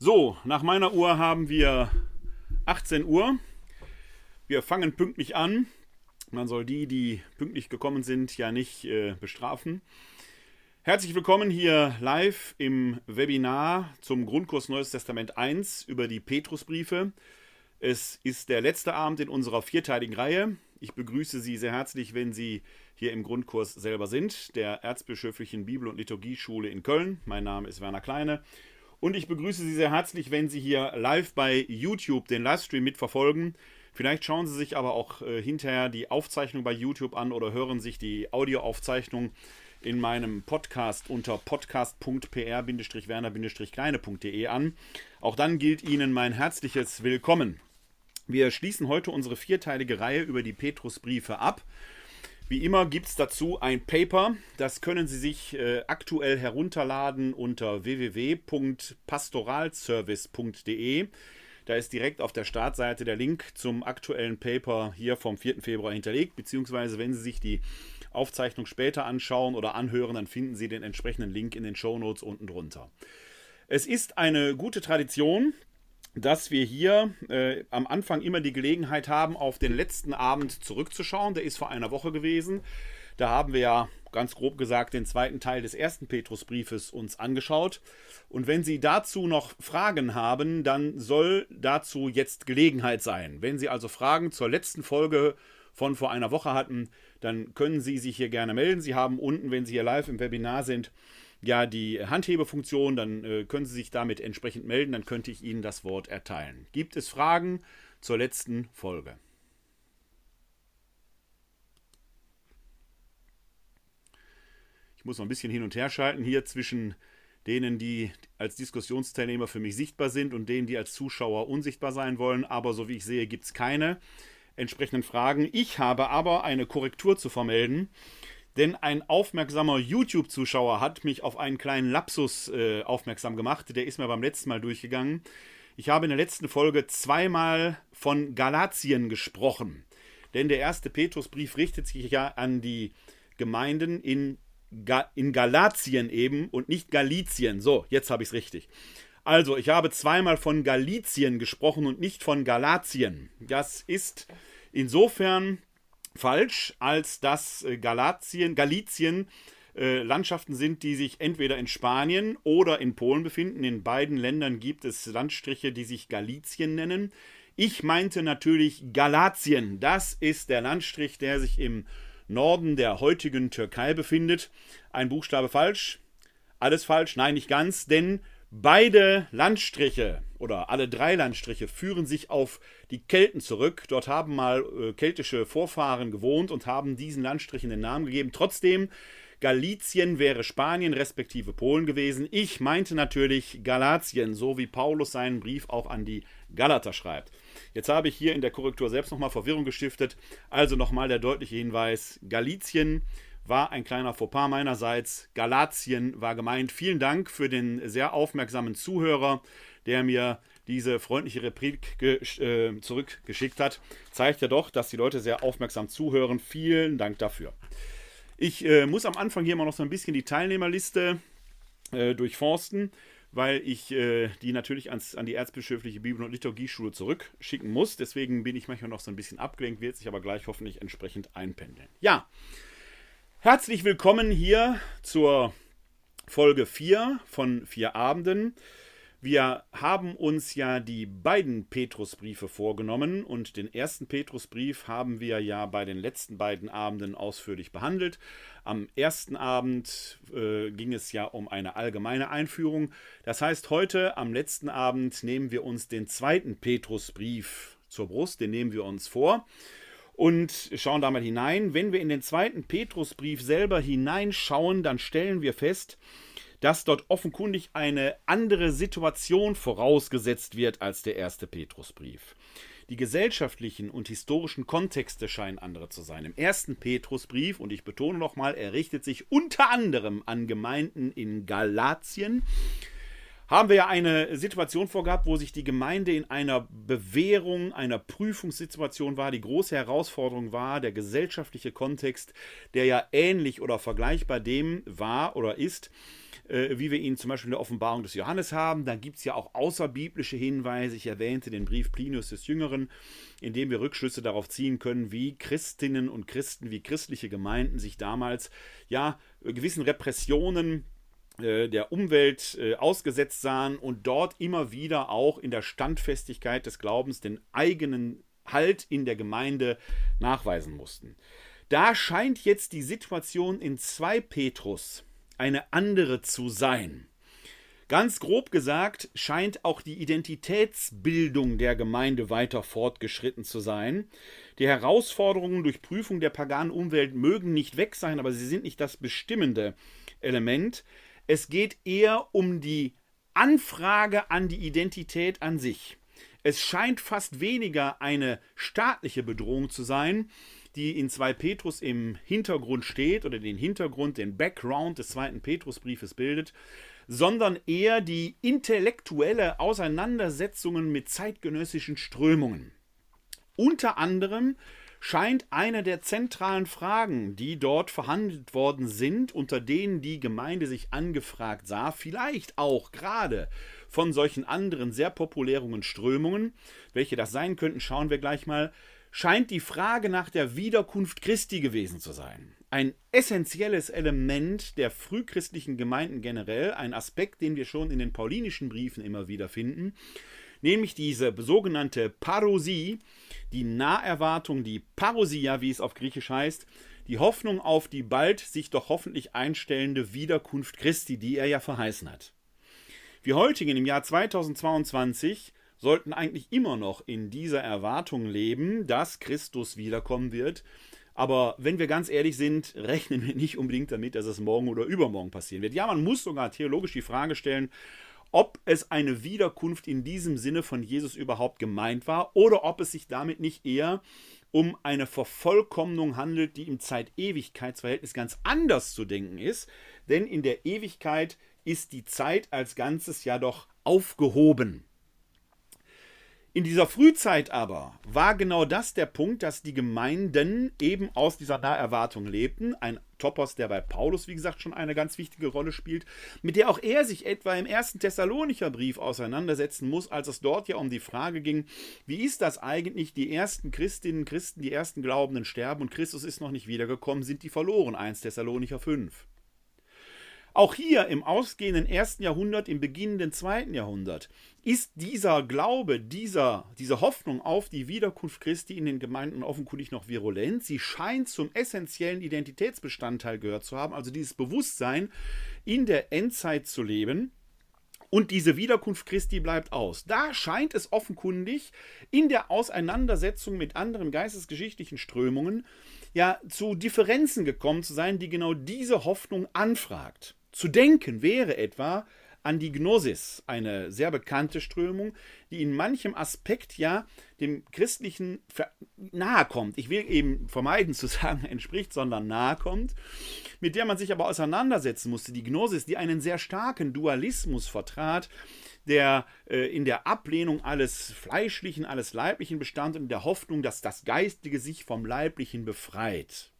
So, nach meiner Uhr haben wir 18 Uhr. Wir fangen pünktlich an. Man soll die, die pünktlich gekommen sind, ja nicht äh, bestrafen. Herzlich willkommen hier live im Webinar zum Grundkurs Neues Testament 1 über die Petrusbriefe. Es ist der letzte Abend in unserer vierteiligen Reihe. Ich begrüße Sie sehr herzlich, wenn Sie hier im Grundkurs selber sind, der Erzbischöflichen Bibel- und Liturgieschule in Köln. Mein Name ist Werner Kleine und ich begrüße Sie sehr herzlich, wenn Sie hier live bei YouTube den Livestream mitverfolgen. Vielleicht schauen Sie sich aber auch äh, hinterher die Aufzeichnung bei YouTube an oder hören sich die Audioaufzeichnung in meinem Podcast unter podcast.pr-werner-kleine.de an. Auch dann gilt Ihnen mein herzliches Willkommen. Wir schließen heute unsere vierteilige Reihe über die Petrusbriefe ab. Wie immer gibt es dazu ein Paper, das können Sie sich äh, aktuell herunterladen unter www.pastoralservice.de. Da ist direkt auf der Startseite der Link zum aktuellen Paper hier vom 4. Februar hinterlegt, beziehungsweise wenn Sie sich die Aufzeichnung später anschauen oder anhören, dann finden Sie den entsprechenden Link in den Show Notes unten drunter. Es ist eine gute Tradition, dass wir hier äh, am Anfang immer die Gelegenheit haben, auf den letzten Abend zurückzuschauen. Der ist vor einer Woche gewesen. Da haben wir ja ganz grob gesagt den zweiten Teil des ersten Petrusbriefes uns angeschaut. Und wenn Sie dazu noch Fragen haben, dann soll dazu jetzt Gelegenheit sein. Wenn Sie also Fragen zur letzten Folge von vor einer Woche hatten, dann können Sie sich hier gerne melden. Sie haben unten, wenn Sie hier live im Webinar sind, ja die Handhebefunktion, dann äh, können Sie sich damit entsprechend melden, dann könnte ich Ihnen das Wort erteilen. Gibt es Fragen zur letzten Folge? Ich muss noch ein bisschen hin und her schalten hier zwischen denen, die als Diskussionsteilnehmer für mich sichtbar sind und denen, die als Zuschauer unsichtbar sein wollen. Aber so wie ich sehe, gibt es keine entsprechenden Fragen. Ich habe aber eine Korrektur zu vermelden denn ein aufmerksamer YouTube-Zuschauer hat mich auf einen kleinen Lapsus äh, aufmerksam gemacht. Der ist mir beim letzten Mal durchgegangen. Ich habe in der letzten Folge zweimal von Galatien gesprochen. Denn der erste Petrusbrief richtet sich ja an die Gemeinden in, Ga in Galatien eben und nicht Galizien. So, jetzt habe ich es richtig. Also, ich habe zweimal von Galizien gesprochen und nicht von Galatien. Das ist insofern falsch, als dass äh, Galatien, Galizien äh, Landschaften sind, die sich entweder in Spanien oder in Polen befinden. In beiden Ländern gibt es Landstriche, die sich Galizien nennen. Ich meinte natürlich Galatien. Das ist der Landstrich, der sich im Norden der heutigen Türkei befindet. Ein Buchstabe falsch. Alles falsch? Nein, nicht ganz, denn Beide Landstriche oder alle drei Landstriche führen sich auf die Kelten zurück. Dort haben mal äh, keltische Vorfahren gewohnt und haben diesen Landstrichen den Namen gegeben. Trotzdem, Galizien wäre Spanien respektive Polen gewesen. Ich meinte natürlich Galatien, so wie Paulus seinen Brief auch an die Galater schreibt. Jetzt habe ich hier in der Korrektur selbst nochmal Verwirrung gestiftet. Also nochmal der deutliche Hinweis: Galizien war ein kleiner Fauxpas meinerseits. Galatien war gemeint. Vielen Dank für den sehr aufmerksamen Zuhörer, der mir diese freundliche Replik äh, zurückgeschickt hat. Zeigt ja doch, dass die Leute sehr aufmerksam zuhören. Vielen Dank dafür. Ich äh, muss am Anfang hier mal noch so ein bisschen die Teilnehmerliste äh, durchforsten, weil ich äh, die natürlich ans, an die Erzbischöfliche Bibel- und Liturgieschule zurückschicken muss. Deswegen bin ich manchmal noch so ein bisschen abgelenkt, wird sich aber gleich hoffentlich entsprechend einpendeln. Ja, Herzlich willkommen hier zur Folge 4 von vier Abenden. Wir haben uns ja die beiden Petrusbriefe vorgenommen und den ersten Petrusbrief haben wir ja bei den letzten beiden Abenden ausführlich behandelt. Am ersten Abend äh, ging es ja um eine allgemeine Einführung. Das heißt, heute am letzten Abend nehmen wir uns den zweiten Petrusbrief zur Brust, den nehmen wir uns vor und schauen da mal hinein. Wenn wir in den zweiten Petrusbrief selber hineinschauen, dann stellen wir fest, dass dort offenkundig eine andere Situation vorausgesetzt wird als der erste Petrusbrief. Die gesellschaftlichen und historischen Kontexte scheinen andere zu sein. Im ersten Petrusbrief, und ich betone nochmal, er richtet sich unter anderem an Gemeinden in Galatien, haben wir ja eine Situation vorgehabt, wo sich die Gemeinde in einer Bewährung, einer Prüfungssituation war. Die große Herausforderung war der gesellschaftliche Kontext, der ja ähnlich oder vergleichbar dem war oder ist, äh, wie wir ihn zum Beispiel in der Offenbarung des Johannes haben. Dann gibt es ja auch außerbiblische Hinweise. Ich erwähnte den Brief Plinius des Jüngeren, in dem wir Rückschlüsse darauf ziehen können, wie Christinnen und Christen, wie christliche Gemeinden sich damals ja gewissen Repressionen äh, der Umwelt äh, ausgesetzt sahen und dort immer wieder auch in der Standfestigkeit des Glaubens den eigenen Halt in der Gemeinde nachweisen mussten. Da scheint jetzt die Situation in 2 Petrus eine andere zu sein. Ganz grob gesagt scheint auch die Identitätsbildung der Gemeinde weiter fortgeschritten zu sein. Die Herausforderungen durch Prüfung der paganen Umwelt mögen nicht weg sein, aber sie sind nicht das bestimmende Element. Es geht eher um die Anfrage an die Identität an sich. Es scheint fast weniger eine staatliche Bedrohung zu sein, die in 2 Petrus im Hintergrund steht oder den Hintergrund, den Background des zweiten Petrusbriefes bildet, sondern eher die intellektuelle Auseinandersetzungen mit zeitgenössischen Strömungen. Unter anderem scheint eine der zentralen Fragen, die dort verhandelt worden sind, unter denen die Gemeinde sich angefragt sah, vielleicht auch gerade von solchen anderen sehr populären Strömungen, welche das sein könnten, schauen wir gleich mal, scheint die Frage nach der Wiederkunft Christi gewesen zu sein. Ein essentielles Element der frühchristlichen Gemeinden generell, ein Aspekt, den wir schon in den paulinischen Briefen immer wieder finden, nämlich diese sogenannte Parosie, die Naherwartung, die Parosia, wie es auf Griechisch heißt, die Hoffnung auf die bald sich doch hoffentlich einstellende Wiederkunft Christi, die er ja verheißen hat. Wir heutigen im Jahr 2022 sollten eigentlich immer noch in dieser Erwartung leben, dass Christus wiederkommen wird. Aber wenn wir ganz ehrlich sind, rechnen wir nicht unbedingt damit, dass es morgen oder übermorgen passieren wird. Ja, man muss sogar theologisch die Frage stellen, ob es eine Wiederkunft in diesem Sinne von Jesus überhaupt gemeint war oder ob es sich damit nicht eher um eine Vervollkommnung handelt, die im Zeit-Ewigkeitsverhältnis ganz anders zu denken ist. Denn in der Ewigkeit ist die Zeit als Ganzes ja doch aufgehoben. In dieser Frühzeit aber war genau das der Punkt, dass die Gemeinden eben aus dieser Naherwartung lebten. Ein Topos, der bei Paulus, wie gesagt, schon eine ganz wichtige Rolle spielt, mit der auch er sich etwa im ersten Thessalonicher Brief auseinandersetzen muss, als es dort ja um die Frage ging, wie ist das eigentlich, die ersten Christinnen, Christen, die ersten Glaubenden sterben und Christus ist noch nicht wiedergekommen, sind die verloren, 1 Thessalonicher 5. Auch hier im ausgehenden ersten Jahrhundert, im beginnenden zweiten Jahrhundert, ist dieser Glaube, dieser, diese Hoffnung auf die Wiederkunft Christi in den Gemeinden offenkundig noch virulent. Sie scheint zum essentiellen Identitätsbestandteil gehört zu haben, also dieses Bewusstsein, in der Endzeit zu leben. Und diese Wiederkunft Christi bleibt aus. Da scheint es offenkundig in der Auseinandersetzung mit anderen geistesgeschichtlichen Strömungen ja zu Differenzen gekommen zu sein, die genau diese Hoffnung anfragt. Zu denken wäre etwa an die Gnosis, eine sehr bekannte Strömung, die in manchem Aspekt ja dem Christlichen nahe kommt. Ich will eben vermeiden zu sagen, entspricht, sondern nahe kommt, mit der man sich aber auseinandersetzen musste. Die Gnosis, die einen sehr starken Dualismus vertrat, der äh, in der Ablehnung alles Fleischlichen, alles Leiblichen bestand und in der Hoffnung, dass das Geistige sich vom Leiblichen befreit.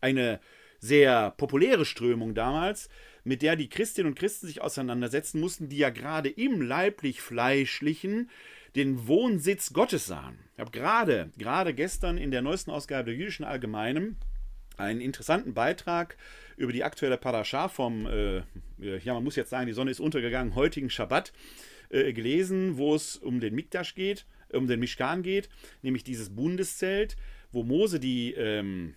Eine sehr populäre Strömung damals, mit der die Christinnen und Christen sich auseinandersetzen mussten, die ja gerade im leiblich-fleischlichen den Wohnsitz Gottes sahen. Ich habe gerade, gerade gestern in der neuesten Ausgabe der Jüdischen Allgemeinen einen interessanten Beitrag über die aktuelle Parascha vom, äh, ja, man muss jetzt sagen, die Sonne ist untergegangen, heutigen Schabbat äh, gelesen, wo es um den Mikdash geht, um den Mishkan geht, nämlich dieses Bundeszelt, wo Mose die ähm,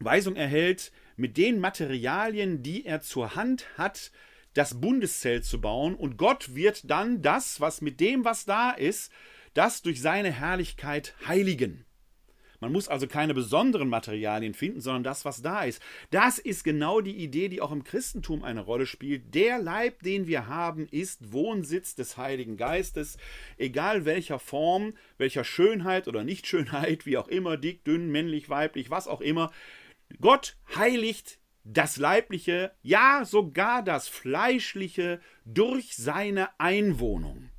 Weisung erhält, mit den Materialien, die er zur Hand hat, das Bundeszelt zu bauen. Und Gott wird dann das, was mit dem, was da ist, das durch seine Herrlichkeit heiligen. Man muss also keine besonderen Materialien finden, sondern das, was da ist. Das ist genau die Idee, die auch im Christentum eine Rolle spielt. Der Leib, den wir haben, ist Wohnsitz des Heiligen Geistes, egal welcher Form, welcher Schönheit oder Nichtschönheit, wie auch immer, dick, dünn, männlich, weiblich, was auch immer. Gott heiligt das Leibliche, ja sogar das Fleischliche durch seine Einwohnung.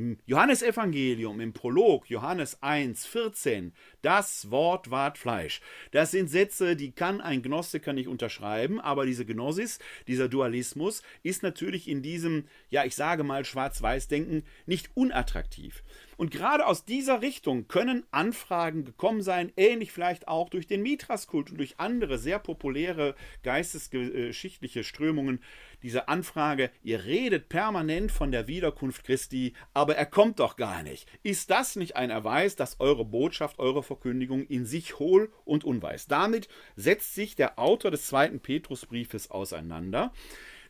Im Johannesevangelium, im Prolog, Johannes 1, 14, das Wort ward Fleisch. Das sind Sätze, die kann ein Gnostiker nicht unterschreiben, aber diese Gnosis, dieser Dualismus, ist natürlich in diesem, ja, ich sage mal, Schwarz-Weiß-Denken nicht unattraktiv. Und gerade aus dieser Richtung können Anfragen gekommen sein, ähnlich vielleicht auch durch den Mitras-Kult und durch andere sehr populäre geistesgeschichtliche Strömungen. Diese Anfrage, ihr redet permanent von der Wiederkunft Christi, aber er kommt doch gar nicht. Ist das nicht ein Erweis, dass eure Botschaft, eure Verkündigung in sich hohl und unweis? Damit setzt sich der Autor des zweiten Petrusbriefes auseinander.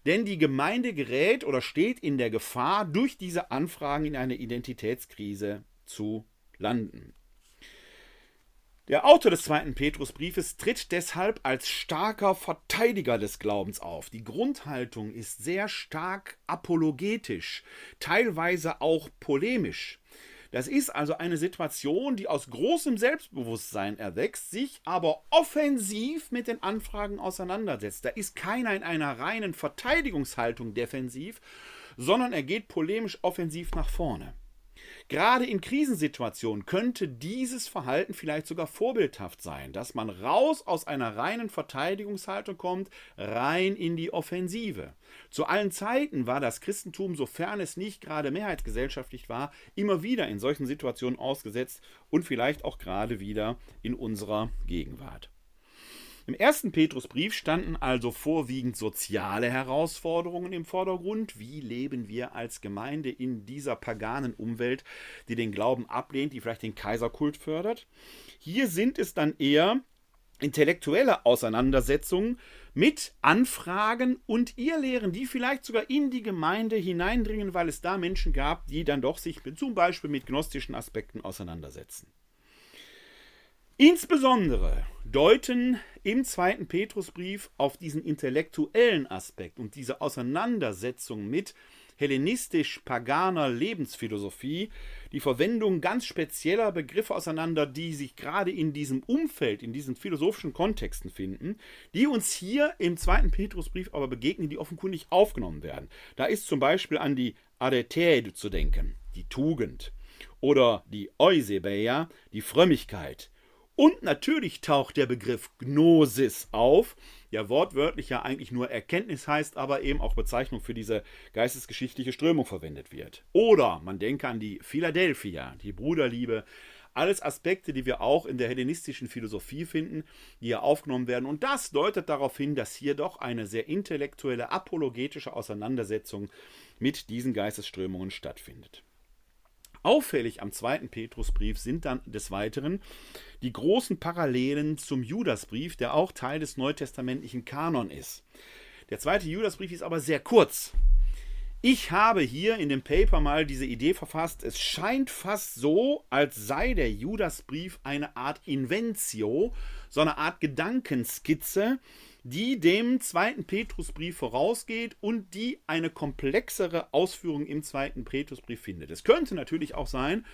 Denn die Gemeinde gerät oder steht in der Gefahr, durch diese Anfragen in eine Identitätskrise zu landen. Der Autor des zweiten Petrusbriefes tritt deshalb als starker Verteidiger des Glaubens auf. Die Grundhaltung ist sehr stark apologetisch, teilweise auch polemisch. Das ist also eine Situation, die aus großem Selbstbewusstsein erwächst, sich aber offensiv mit den Anfragen auseinandersetzt. Da ist keiner in einer reinen Verteidigungshaltung defensiv, sondern er geht polemisch offensiv nach vorne. Gerade in Krisensituationen könnte dieses Verhalten vielleicht sogar vorbildhaft sein, dass man raus aus einer reinen Verteidigungshaltung kommt, rein in die Offensive. Zu allen Zeiten war das Christentum, sofern es nicht gerade mehrheitsgesellschaftlich war, immer wieder in solchen Situationen ausgesetzt und vielleicht auch gerade wieder in unserer Gegenwart. Im ersten Petrusbrief standen also vorwiegend soziale Herausforderungen im Vordergrund. Wie leben wir als Gemeinde in dieser paganen Umwelt, die den Glauben ablehnt, die vielleicht den Kaiserkult fördert? Hier sind es dann eher intellektuelle Auseinandersetzungen mit Anfragen und Irrlehren, die vielleicht sogar in die Gemeinde hineindringen, weil es da Menschen gab, die dann doch sich zum Beispiel mit gnostischen Aspekten auseinandersetzen. Insbesondere deuten im zweiten Petrusbrief auf diesen intellektuellen Aspekt und diese Auseinandersetzung mit hellenistisch-paganer Lebensphilosophie die Verwendung ganz spezieller Begriffe auseinander, die sich gerade in diesem Umfeld, in diesen philosophischen Kontexten finden, die uns hier im zweiten Petrusbrief aber begegnen, die offenkundig aufgenommen werden. Da ist zum Beispiel an die Adetäde zu denken, die Tugend, oder die Eusebeia, die Frömmigkeit, und natürlich taucht der Begriff Gnosis auf, der wortwörtlich ja eigentlich nur Erkenntnis heißt, aber eben auch Bezeichnung für diese geistesgeschichtliche Strömung verwendet wird. Oder man denke an die Philadelphia, die Bruderliebe, alles Aspekte, die wir auch in der hellenistischen Philosophie finden, die hier aufgenommen werden. Und das deutet darauf hin, dass hier doch eine sehr intellektuelle, apologetische Auseinandersetzung mit diesen Geistesströmungen stattfindet. Auffällig am zweiten Petrusbrief sind dann des Weiteren die großen Parallelen zum Judasbrief, der auch Teil des neutestamentlichen Kanon ist. Der zweite Judasbrief ist aber sehr kurz. Ich habe hier in dem Paper mal diese Idee verfasst, es scheint fast so, als sei der Judasbrief eine Art Inventio, so eine Art Gedankenskizze, die dem zweiten Petrusbrief vorausgeht und die eine komplexere Ausführung im zweiten Petrusbrief findet. Es könnte natürlich auch sein,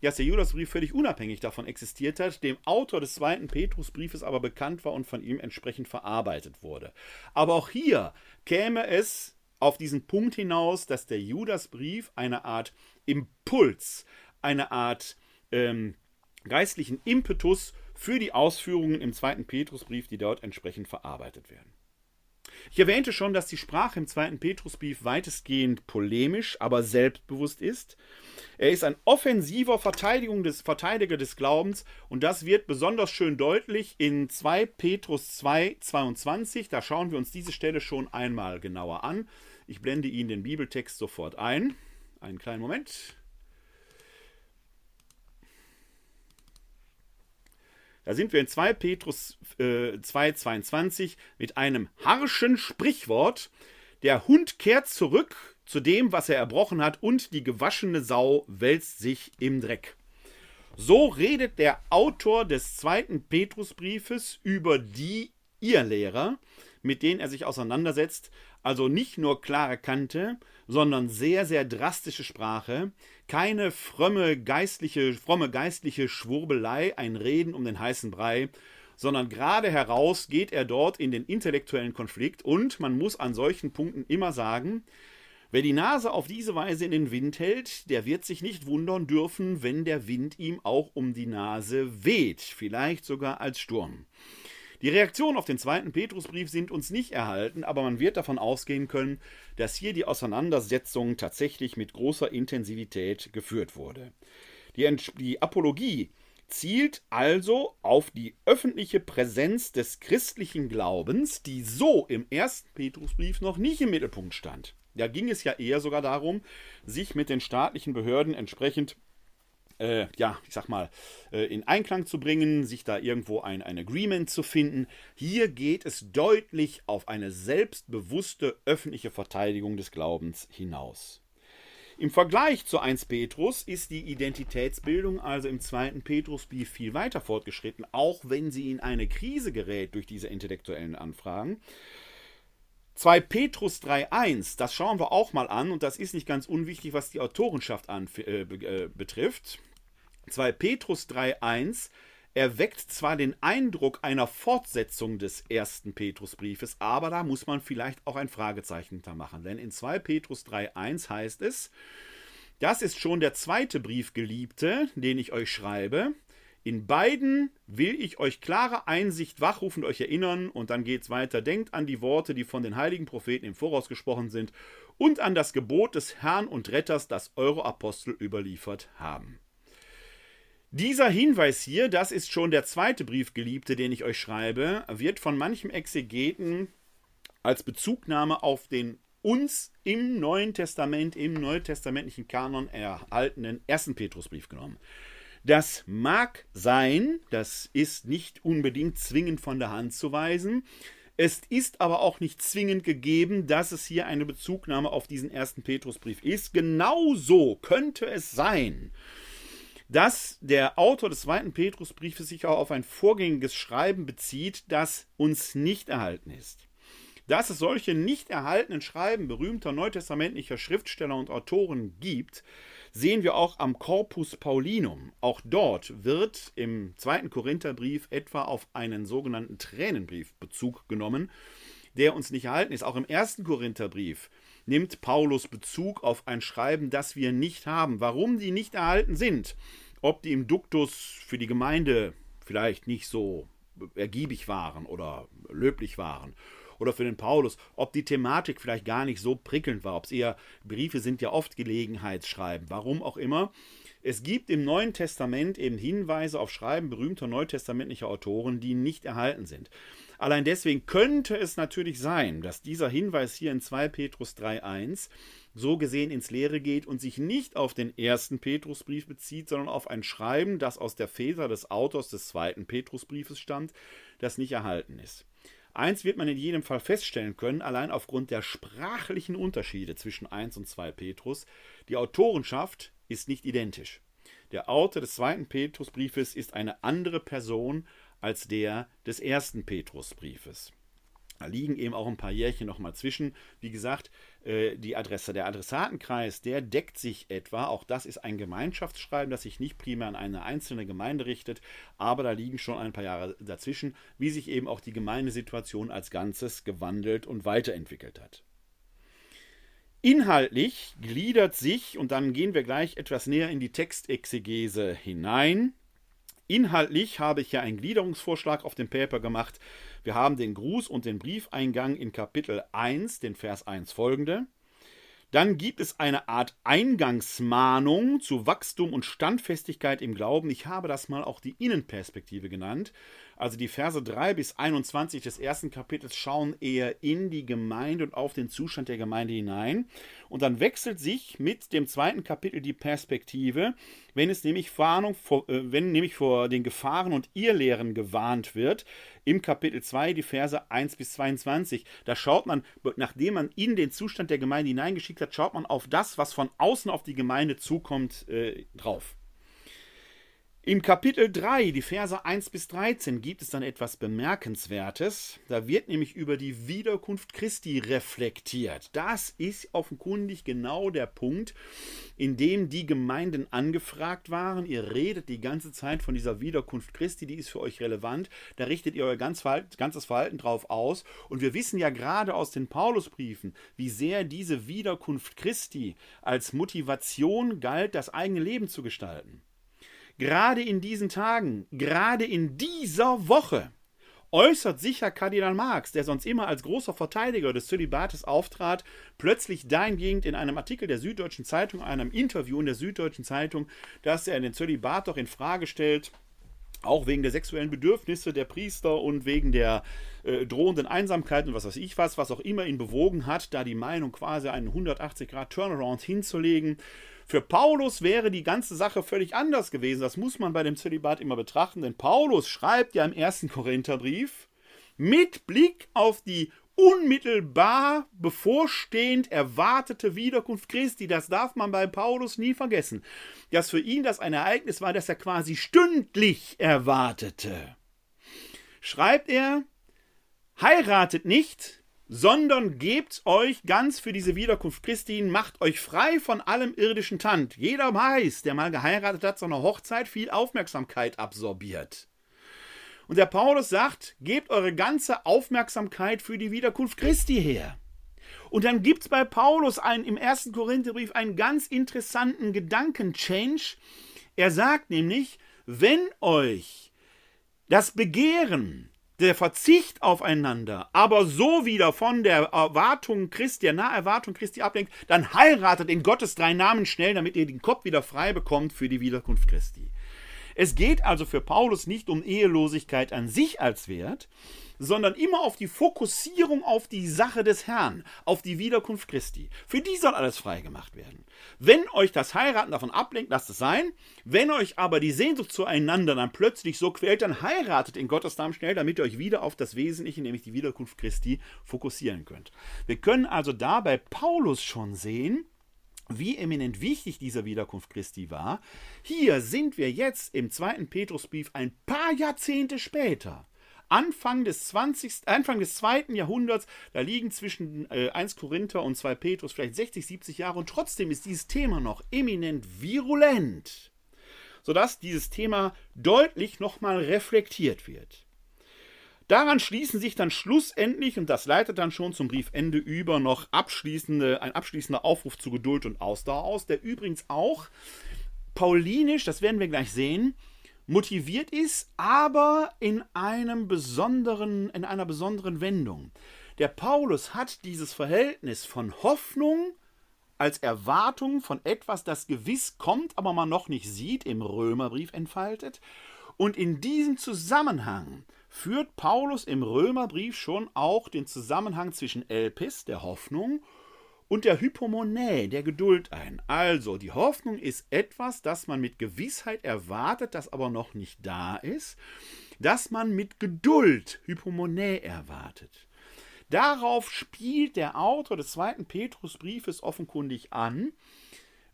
dass der Judasbrief völlig unabhängig davon existiert hat, dem Autor des zweiten Petrusbriefes aber bekannt war und von ihm entsprechend verarbeitet wurde. Aber auch hier käme es auf diesen Punkt hinaus, dass der Judasbrief eine Art Impuls, eine Art ähm, geistlichen Impetus für die Ausführungen im zweiten Petrusbrief, die dort entsprechend verarbeitet werden. Ich erwähnte schon, dass die Sprache im zweiten Petrusbrief weitestgehend polemisch, aber selbstbewusst ist. Er ist ein offensiver des, Verteidiger des Glaubens und das wird besonders schön deutlich in 2 Petrus 2, 22. Da schauen wir uns diese Stelle schon einmal genauer an. Ich blende Ihnen den Bibeltext sofort ein. Einen kleinen Moment. Da sind wir in 2 Petrus äh, 2,22 mit einem harschen Sprichwort. Der Hund kehrt zurück zu dem, was er erbrochen hat, und die gewaschene Sau wälzt sich im Dreck. So redet der Autor des zweiten Petrusbriefes über die Irrlehrer, mit denen er sich auseinandersetzt, also nicht nur klare Kante, sondern sehr, sehr drastische Sprache, keine fromme geistliche, fromme geistliche Schwurbelei, ein Reden um den heißen Brei, sondern gerade heraus geht er dort in den intellektuellen Konflikt und man muss an solchen Punkten immer sagen, Wer die Nase auf diese Weise in den Wind hält, der wird sich nicht wundern dürfen, wenn der Wind ihm auch um die Nase weht, vielleicht sogar als Sturm. Die Reaktionen auf den zweiten Petrusbrief sind uns nicht erhalten, aber man wird davon ausgehen können, dass hier die Auseinandersetzung tatsächlich mit großer Intensivität geführt wurde. Die, die Apologie zielt also auf die öffentliche Präsenz des christlichen Glaubens, die so im ersten Petrusbrief noch nicht im Mittelpunkt stand. Da ging es ja eher sogar darum, sich mit den staatlichen Behörden entsprechend äh, ja, ich sag mal, äh, in Einklang zu bringen, sich da irgendwo ein, ein Agreement zu finden. Hier geht es deutlich auf eine selbstbewusste öffentliche Verteidigung des Glaubens hinaus. Im Vergleich zu 1 Petrus ist die Identitätsbildung also im zweiten Petrusbrief viel weiter fortgeschritten, auch wenn sie in eine Krise gerät durch diese intellektuellen Anfragen. 2 Petrus 3.1, das schauen wir auch mal an und das ist nicht ganz unwichtig, was die Autorenschaft an, äh, äh, betrifft. 2 Petrus 3.1 erweckt zwar den Eindruck einer Fortsetzung des ersten Petrusbriefes, aber da muss man vielleicht auch ein Fragezeichen hintermachen, denn in 2 Petrus 3.1 heißt es, das ist schon der zweite Brief, Geliebte, den ich euch schreibe. In beiden will ich euch klare Einsicht wachrufen und euch erinnern, und dann geht es weiter. Denkt an die Worte, die von den heiligen Propheten im Voraus gesprochen sind, und an das Gebot des Herrn und Retters, das eure Apostel überliefert haben. Dieser Hinweis hier, das ist schon der zweite Brief, Geliebte, den ich euch schreibe, wird von manchem Exegeten als Bezugnahme auf den uns im Neuen Testament, im neutestamentlichen Kanon erhaltenen ersten Petrusbrief genommen. Das mag sein, das ist nicht unbedingt zwingend von der Hand zu weisen. Es ist aber auch nicht zwingend gegeben, dass es hier eine Bezugnahme auf diesen ersten Petrusbrief ist. Genauso könnte es sein, dass der Autor des zweiten Petrusbriefes sich auch auf ein vorgängiges Schreiben bezieht, das uns nicht erhalten ist. Dass es solche nicht erhaltenen Schreiben berühmter neutestamentlicher Schriftsteller und Autoren gibt, sehen wir auch am Corpus Paulinum. Auch dort wird im zweiten Korintherbrief etwa auf einen sogenannten Tränenbrief Bezug genommen, der uns nicht erhalten ist. Auch im ersten Korintherbrief nimmt Paulus Bezug auf ein Schreiben, das wir nicht haben. Warum die nicht erhalten sind, ob die im Duktus für die Gemeinde vielleicht nicht so ergiebig waren oder löblich waren oder für den Paulus, ob die Thematik vielleicht gar nicht so prickelnd war, ob es eher Briefe sind ja oft Gelegenheitsschreiben, warum auch immer. Es gibt im Neuen Testament eben Hinweise auf Schreiben berühmter neutestamentlicher Autoren, die nicht erhalten sind. Allein deswegen könnte es natürlich sein, dass dieser Hinweis hier in 2 Petrus 3.1 so gesehen ins Leere geht und sich nicht auf den ersten Petrusbrief bezieht, sondern auf ein Schreiben, das aus der Feder des Autors des zweiten Petrusbriefes stammt, das nicht erhalten ist. Eins wird man in jedem Fall feststellen können, allein aufgrund der sprachlichen Unterschiede zwischen 1 und 2 Petrus. Die Autorenschaft ist nicht identisch. Der Autor des zweiten Petrusbriefes ist eine andere Person als der des ersten Petrusbriefes. Da liegen eben auch ein paar Jährchen nochmal zwischen. Wie gesagt, die Adresse, der Adressatenkreis, der deckt sich etwa. Auch das ist ein Gemeinschaftsschreiben, das sich nicht primär an eine einzelne Gemeinde richtet, aber da liegen schon ein paar Jahre dazwischen, wie sich eben auch die Gemeindesituation als Ganzes gewandelt und weiterentwickelt hat. Inhaltlich gliedert sich, und dann gehen wir gleich etwas näher in die Textexegese hinein, Inhaltlich habe ich ja einen Gliederungsvorschlag auf dem Paper gemacht. Wir haben den Gruß und den Briefeingang in Kapitel 1, den Vers 1 folgende. Dann gibt es eine Art Eingangsmahnung zu Wachstum und Standfestigkeit im Glauben. Ich habe das mal auch die Innenperspektive genannt. Also die Verse 3 bis 21 des ersten Kapitels schauen eher in die Gemeinde und auf den Zustand der Gemeinde hinein. Und dann wechselt sich mit dem zweiten Kapitel die Perspektive, wenn es nämlich Warnung vor, äh, wenn nämlich vor den Gefahren und Irrlehren gewarnt wird. Im Kapitel 2 die Verse 1 bis 22. Da schaut man, nachdem man in den Zustand der Gemeinde hineingeschickt hat, schaut man auf das, was von außen auf die Gemeinde zukommt, äh, drauf. Im Kapitel 3, die Verse 1 bis 13, gibt es dann etwas Bemerkenswertes. Da wird nämlich über die Wiederkunft Christi reflektiert. Das ist offenkundig genau der Punkt, in dem die Gemeinden angefragt waren. Ihr redet die ganze Zeit von dieser Wiederkunft Christi, die ist für euch relevant. Da richtet ihr euer ganzes Verhalten drauf aus. Und wir wissen ja gerade aus den Paulusbriefen, wie sehr diese Wiederkunft Christi als Motivation galt, das eigene Leben zu gestalten. Gerade in diesen Tagen, gerade in dieser Woche, äußert sich Kardinal Marx, der sonst immer als großer Verteidiger des Zölibates auftrat, plötzlich dahingehend in einem Artikel der Süddeutschen Zeitung, einem Interview in der Süddeutschen Zeitung, dass er den Zölibat doch in Frage stellt, auch wegen der sexuellen Bedürfnisse der Priester und wegen der äh, drohenden Einsamkeit und was weiß ich was, was auch immer ihn bewogen hat, da die Meinung quasi einen 180 Grad Turnaround hinzulegen. Für Paulus wäre die ganze Sache völlig anders gewesen. Das muss man bei dem Zölibat immer betrachten, denn Paulus schreibt ja im ersten Korintherbrief mit Blick auf die unmittelbar bevorstehend erwartete Wiederkunft Christi. Das darf man bei Paulus nie vergessen. Dass für ihn das ein Ereignis war, das er quasi stündlich erwartete. Schreibt er, heiratet nicht, sondern gebt euch ganz für diese Wiederkunft Christi, macht euch frei von allem irdischen Tand. Jeder weiß, der mal geheiratet hat, so eine Hochzeit viel Aufmerksamkeit absorbiert. Und der Paulus sagt, gebt eure ganze Aufmerksamkeit für die Wiederkunft Christi her. Und dann gibt es bei Paulus einen, im ersten Korintherbrief einen ganz interessanten Gedankenchange. Er sagt nämlich, wenn euch das Begehren der Verzicht aufeinander aber so wieder von der Erwartung Christi, der Naherwartung Christi ablenkt, dann heiratet in Gottes drei Namen schnell, damit ihr den Kopf wieder frei bekommt für die Wiederkunft Christi. Es geht also für Paulus nicht um Ehelosigkeit an sich als Wert, sondern immer auf die Fokussierung auf die Sache des Herrn, auf die Wiederkunft Christi. Für die soll alles freigemacht werden. Wenn euch das Heiraten davon ablenkt, lasst es sein. Wenn euch aber die Sehnsucht zueinander dann plötzlich so quält, dann heiratet in Gottes Namen schnell, damit ihr euch wieder auf das Wesentliche, nämlich die Wiederkunft Christi, fokussieren könnt. Wir können also da bei Paulus schon sehen, wie eminent wichtig dieser Wiederkunft Christi war. Hier sind wir jetzt im zweiten Petrusbrief ein paar Jahrzehnte später. Anfang des 20., Anfang des zweiten Jahrhunderts, da liegen zwischen äh, 1 Korinther und 2 Petrus vielleicht 60, 70 Jahre und trotzdem ist dieses Thema noch eminent virulent, sodass dieses Thema deutlich nochmal reflektiert wird. Daran schließen sich dann schlussendlich, und das leitet dann schon zum Briefende über, noch abschließende, ein abschließender Aufruf zu Geduld und Ausdauer aus, der übrigens auch paulinisch, das werden wir gleich sehen, motiviert ist, aber in einem besonderen, in einer besonderen Wendung. Der Paulus hat dieses Verhältnis von Hoffnung als Erwartung von etwas, das gewiss kommt, aber man noch nicht sieht, im Römerbrief entfaltet. Und in diesem Zusammenhang führt Paulus im Römerbrief schon auch den Zusammenhang zwischen Elpis, der Hoffnung, und der Hypomonä, der Geduld ein. Also, die Hoffnung ist etwas, das man mit Gewissheit erwartet, das aber noch nicht da ist, das man mit Geduld, Hypomonä, erwartet. Darauf spielt der Autor des zweiten Petrusbriefes offenkundig an,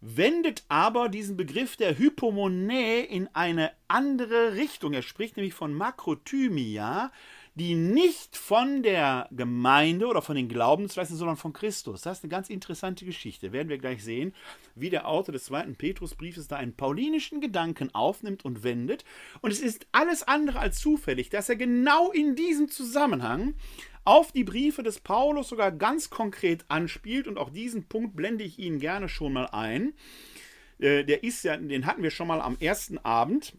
wendet aber diesen Begriff der Hypomonä in eine andere Richtung. Er spricht nämlich von Makrothymia, die nicht von der Gemeinde oder von den Glaubensweisen, sondern von Christus. Das ist eine ganz interessante Geschichte. Werden wir gleich sehen, wie der Autor des zweiten Petrusbriefes da einen paulinischen Gedanken aufnimmt und wendet. Und es ist alles andere als zufällig, dass er genau in diesem Zusammenhang auf die Briefe des Paulus sogar ganz konkret anspielt. Und auch diesen Punkt blende ich Ihnen gerne schon mal ein. Äh, der ist ja, den hatten wir schon mal am ersten Abend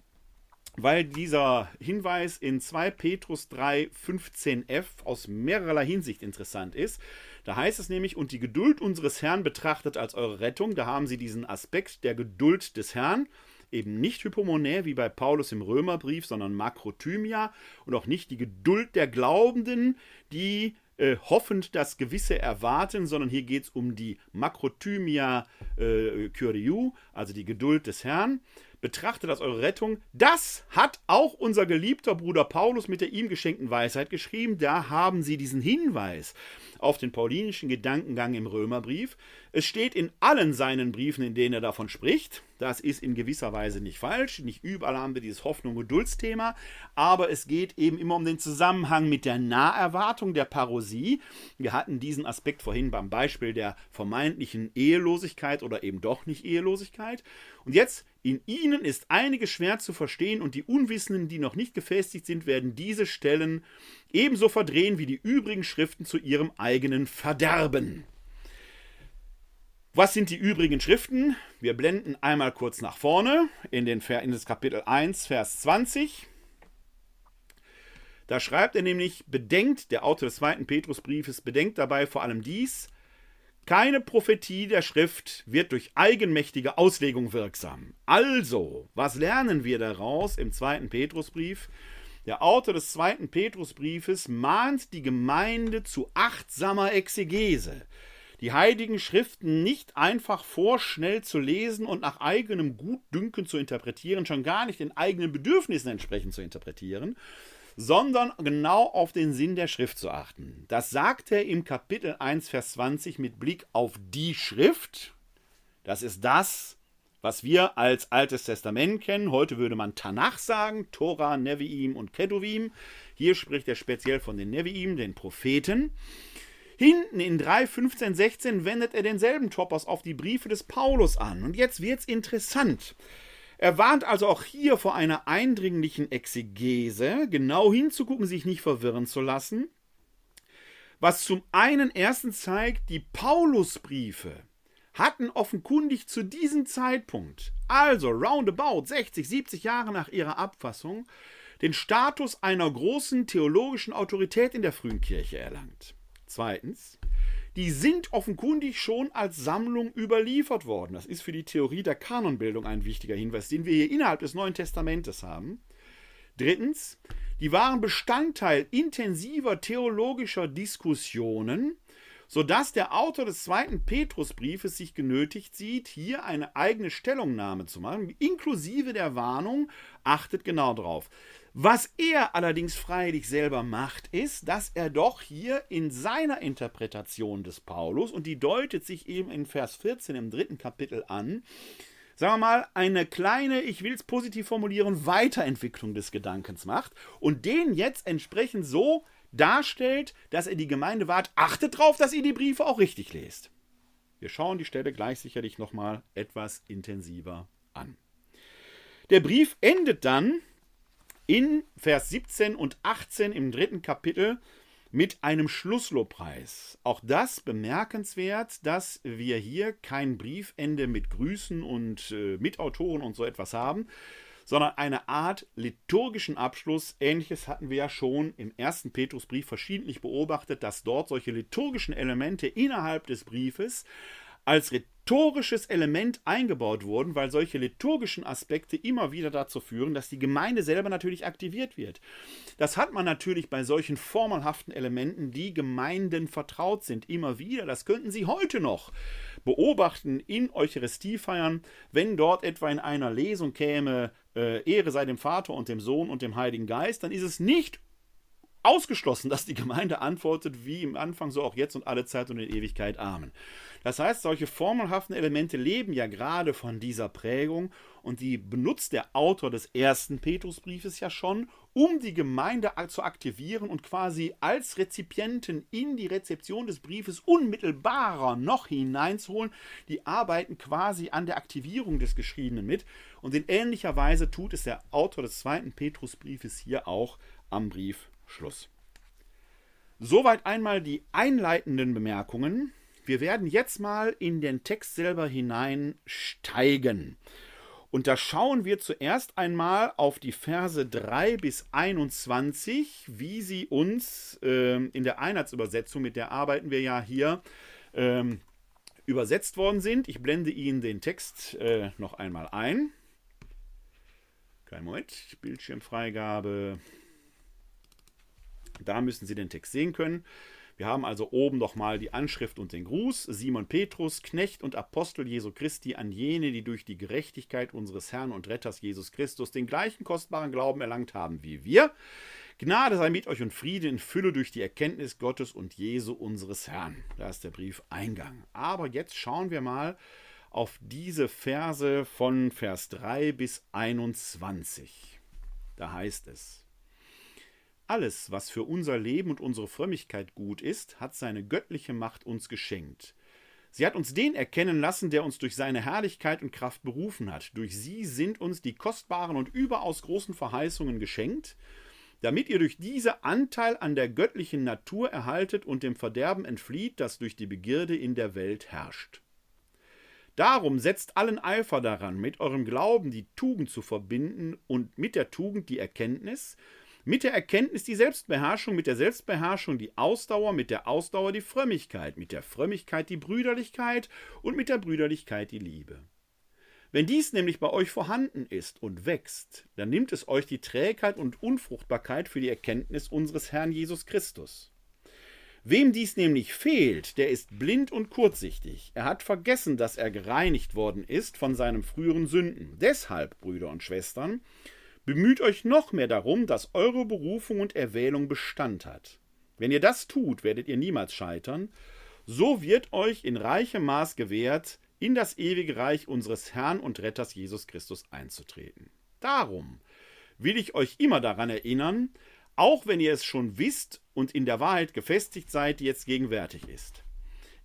weil dieser Hinweis in 2 Petrus 3, 15f aus mehrerlei Hinsicht interessant ist. Da heißt es nämlich, und die Geduld unseres Herrn betrachtet als eure Rettung. Da haben sie diesen Aspekt der Geduld des Herrn. Eben nicht Hypomonä wie bei Paulus im Römerbrief, sondern Makrothymia und auch nicht die Geduld der Glaubenden, die äh, hoffend das Gewisse erwarten, sondern hier geht es um die Makrothymia äh, Kyriou, also die Geduld des Herrn betrachtet als eure Rettung. Das hat auch unser geliebter Bruder Paulus mit der ihm geschenkten Weisheit geschrieben. Da haben sie diesen Hinweis auf den paulinischen Gedankengang im Römerbrief. Es steht in allen seinen Briefen, in denen er davon spricht. Das ist in gewisser Weise nicht falsch. Nicht überall haben wir dieses Hoffnung- und Geduldsthema, aber es geht eben immer um den Zusammenhang mit der Naherwartung der Parosie. Wir hatten diesen Aspekt vorhin beim Beispiel der vermeintlichen Ehelosigkeit oder eben doch nicht Ehelosigkeit. Und jetzt in ihnen ist einiges schwer zu verstehen und die Unwissenden, die noch nicht gefestigt sind, werden diese Stellen ebenso verdrehen wie die übrigen Schriften zu ihrem eigenen Verderben. Was sind die übrigen Schriften? Wir blenden einmal kurz nach vorne in, den, in das Kapitel 1, Vers 20. Da schreibt er nämlich, bedenkt, der Autor des zweiten Petrusbriefes, bedenkt dabei vor allem dies, keine Prophetie der Schrift wird durch eigenmächtige Auslegung wirksam. Also, was lernen wir daraus im zweiten Petrusbrief? Der Autor des zweiten Petrusbriefes mahnt die Gemeinde zu achtsamer Exegese. Die heiligen Schriften nicht einfach vorschnell zu lesen und nach eigenem Gutdünken zu interpretieren, schon gar nicht den eigenen Bedürfnissen entsprechend zu interpretieren, sondern genau auf den Sinn der Schrift zu achten. Das sagt er im Kapitel 1, Vers 20 mit Blick auf die Schrift. Das ist das, was wir als Altes Testament kennen. Heute würde man Tanach sagen, Tora, Neviim und Keduvim. Hier spricht er speziell von den Neviim, den Propheten. Hinten in 3, 15, 16 wendet er denselben Topos auf die Briefe des Paulus an. Und jetzt wird es interessant. Er warnt also auch hier vor einer eindringlichen Exegese, genau hinzugucken, sich nicht verwirren zu lassen. Was zum einen erstens zeigt, die Paulusbriefe hatten offenkundig zu diesem Zeitpunkt, also roundabout 60, 70 Jahre nach ihrer Abfassung, den Status einer großen theologischen Autorität in der frühen Kirche erlangt. Zweitens, die sind offenkundig schon als Sammlung überliefert worden. Das ist für die Theorie der Kanonbildung ein wichtiger Hinweis, den wir hier innerhalb des Neuen Testamentes haben. Drittens, die waren Bestandteil intensiver theologischer Diskussionen, sodass der Autor des zweiten Petrusbriefes sich genötigt sieht, hier eine eigene Stellungnahme zu machen, inklusive der Warnung, achtet genau drauf. Was er allerdings freilich selber macht, ist, dass er doch hier in seiner Interpretation des Paulus, und die deutet sich eben in Vers 14 im dritten Kapitel an, sagen wir mal, eine kleine, ich will es positiv formulieren, Weiterentwicklung des Gedankens macht und den jetzt entsprechend so darstellt, dass er die Gemeinde wahrt. Achtet darauf, dass ihr die Briefe auch richtig lest. Wir schauen die Stelle gleich sicherlich nochmal etwas intensiver an. Der Brief endet dann in Vers 17 und 18 im dritten Kapitel mit einem Schlusslobpreis. Auch das bemerkenswert, dass wir hier kein Briefende mit Grüßen und äh, Mitautoren und so etwas haben, sondern eine Art liturgischen Abschluss. Ähnliches hatten wir ja schon im ersten Petrusbrief verschiedentlich beobachtet, dass dort solche liturgischen Elemente innerhalb des Briefes als liturgisches Element eingebaut wurden, weil solche liturgischen Aspekte immer wieder dazu führen, dass die Gemeinde selber natürlich aktiviert wird. Das hat man natürlich bei solchen formelhaften Elementen, die Gemeinden vertraut sind, immer wieder. Das könnten Sie heute noch beobachten in Eucharistiefeiern, wenn dort etwa in einer Lesung käme, äh, Ehre sei dem Vater und dem Sohn und dem Heiligen Geist, dann ist es nicht ausgeschlossen, dass die Gemeinde antwortet, wie im Anfang, so auch jetzt und alle Zeit und in Ewigkeit. Amen. Das heißt, solche formelhaften Elemente leben ja gerade von dieser Prägung und die benutzt der Autor des ersten Petrusbriefes ja schon, um die Gemeinde zu aktivieren und quasi als Rezipienten in die Rezeption des Briefes unmittelbarer noch hineinzuholen. Die arbeiten quasi an der Aktivierung des Geschriebenen mit und in ähnlicher Weise tut es der Autor des zweiten Petrusbriefes hier auch am Briefschluss. Soweit einmal die einleitenden Bemerkungen. Wir werden jetzt mal in den Text selber hineinsteigen. Und da schauen wir zuerst einmal auf die Verse 3 bis 21, wie sie uns äh, in der Einheitsübersetzung, mit der arbeiten wir ja hier, ähm, übersetzt worden sind. Ich blende Ihnen den Text äh, noch einmal ein. Kein Moment, Bildschirmfreigabe. Da müssen Sie den Text sehen können. Wir haben also oben nochmal die Anschrift und den Gruß. Simon Petrus, Knecht und Apostel Jesu Christi an jene, die durch die Gerechtigkeit unseres Herrn und Retters Jesus Christus den gleichen kostbaren Glauben erlangt haben wie wir. Gnade sei mit euch und Friede in Fülle durch die Erkenntnis Gottes und Jesu unseres Herrn. Da ist der Brief Eingang. Aber jetzt schauen wir mal auf diese Verse von Vers 3 bis 21. Da heißt es, alles, was für unser Leben und unsere Frömmigkeit gut ist, hat seine göttliche Macht uns geschenkt. Sie hat uns den erkennen lassen, der uns durch seine Herrlichkeit und Kraft berufen hat. Durch sie sind uns die kostbaren und überaus großen Verheißungen geschenkt, damit ihr durch diese Anteil an der göttlichen Natur erhaltet und dem Verderben entflieht, das durch die Begierde in der Welt herrscht. Darum setzt allen Eifer daran, mit eurem Glauben die Tugend zu verbinden und mit der Tugend die Erkenntnis, mit der Erkenntnis die Selbstbeherrschung, mit der Selbstbeherrschung die Ausdauer, mit der Ausdauer die Frömmigkeit, mit der Frömmigkeit die Brüderlichkeit und mit der Brüderlichkeit die Liebe. Wenn dies nämlich bei euch vorhanden ist und wächst, dann nimmt es euch die Trägheit und Unfruchtbarkeit für die Erkenntnis unseres Herrn Jesus Christus. Wem dies nämlich fehlt, der ist blind und kurzsichtig. Er hat vergessen, dass er gereinigt worden ist von seinen früheren Sünden. Deshalb, Brüder und Schwestern, bemüht euch noch mehr darum, dass eure Berufung und Erwählung Bestand hat. Wenn ihr das tut, werdet ihr niemals scheitern. So wird euch in reichem Maß gewährt, in das ewige Reich unseres Herrn und Retters Jesus Christus einzutreten. Darum will ich euch immer daran erinnern, auch wenn ihr es schon wisst und in der Wahrheit gefestigt seid, die jetzt gegenwärtig ist.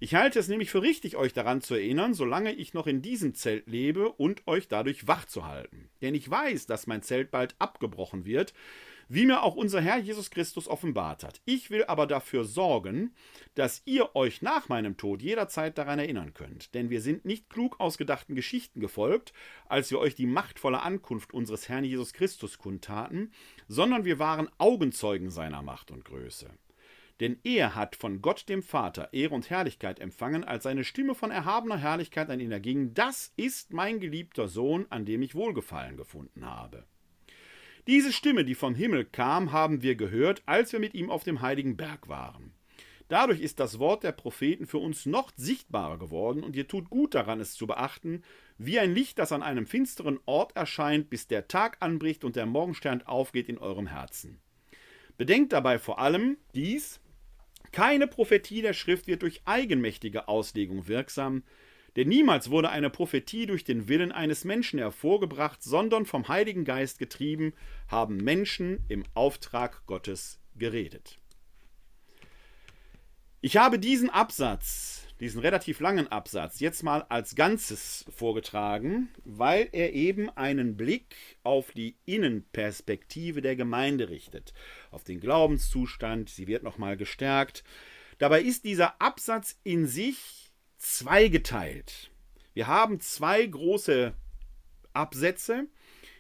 Ich halte es nämlich für richtig, euch daran zu erinnern, solange ich noch in diesem Zelt lebe und euch dadurch wach zu halten. Denn ich weiß, dass mein Zelt bald abgebrochen wird, wie mir auch unser Herr Jesus Christus offenbart hat. Ich will aber dafür sorgen, dass ihr euch nach meinem Tod jederzeit daran erinnern könnt. Denn wir sind nicht klug ausgedachten Geschichten gefolgt, als wir euch die machtvolle Ankunft unseres Herrn Jesus Christus kundtaten, sondern wir waren Augenzeugen seiner Macht und Größe. Denn er hat von Gott dem Vater Ehre und Herrlichkeit empfangen, als seine Stimme von erhabener Herrlichkeit an ihn erging. Das ist mein geliebter Sohn, an dem ich Wohlgefallen gefunden habe. Diese Stimme, die vom Himmel kam, haben wir gehört, als wir mit ihm auf dem heiligen Berg waren. Dadurch ist das Wort der Propheten für uns noch sichtbarer geworden, und ihr tut gut daran, es zu beachten, wie ein Licht, das an einem finsteren Ort erscheint, bis der Tag anbricht und der Morgenstern aufgeht in eurem Herzen. Bedenkt dabei vor allem dies, keine Prophetie der Schrift wird durch eigenmächtige Auslegung wirksam, denn niemals wurde eine Prophetie durch den Willen eines Menschen hervorgebracht, sondern vom Heiligen Geist getrieben, haben Menschen im Auftrag Gottes geredet. Ich habe diesen Absatz, diesen relativ langen Absatz, jetzt mal als Ganzes vorgetragen, weil er eben einen Blick auf die Innenperspektive der Gemeinde richtet, auf den Glaubenszustand, sie wird nochmal gestärkt. Dabei ist dieser Absatz in sich zweigeteilt. Wir haben zwei große Absätze,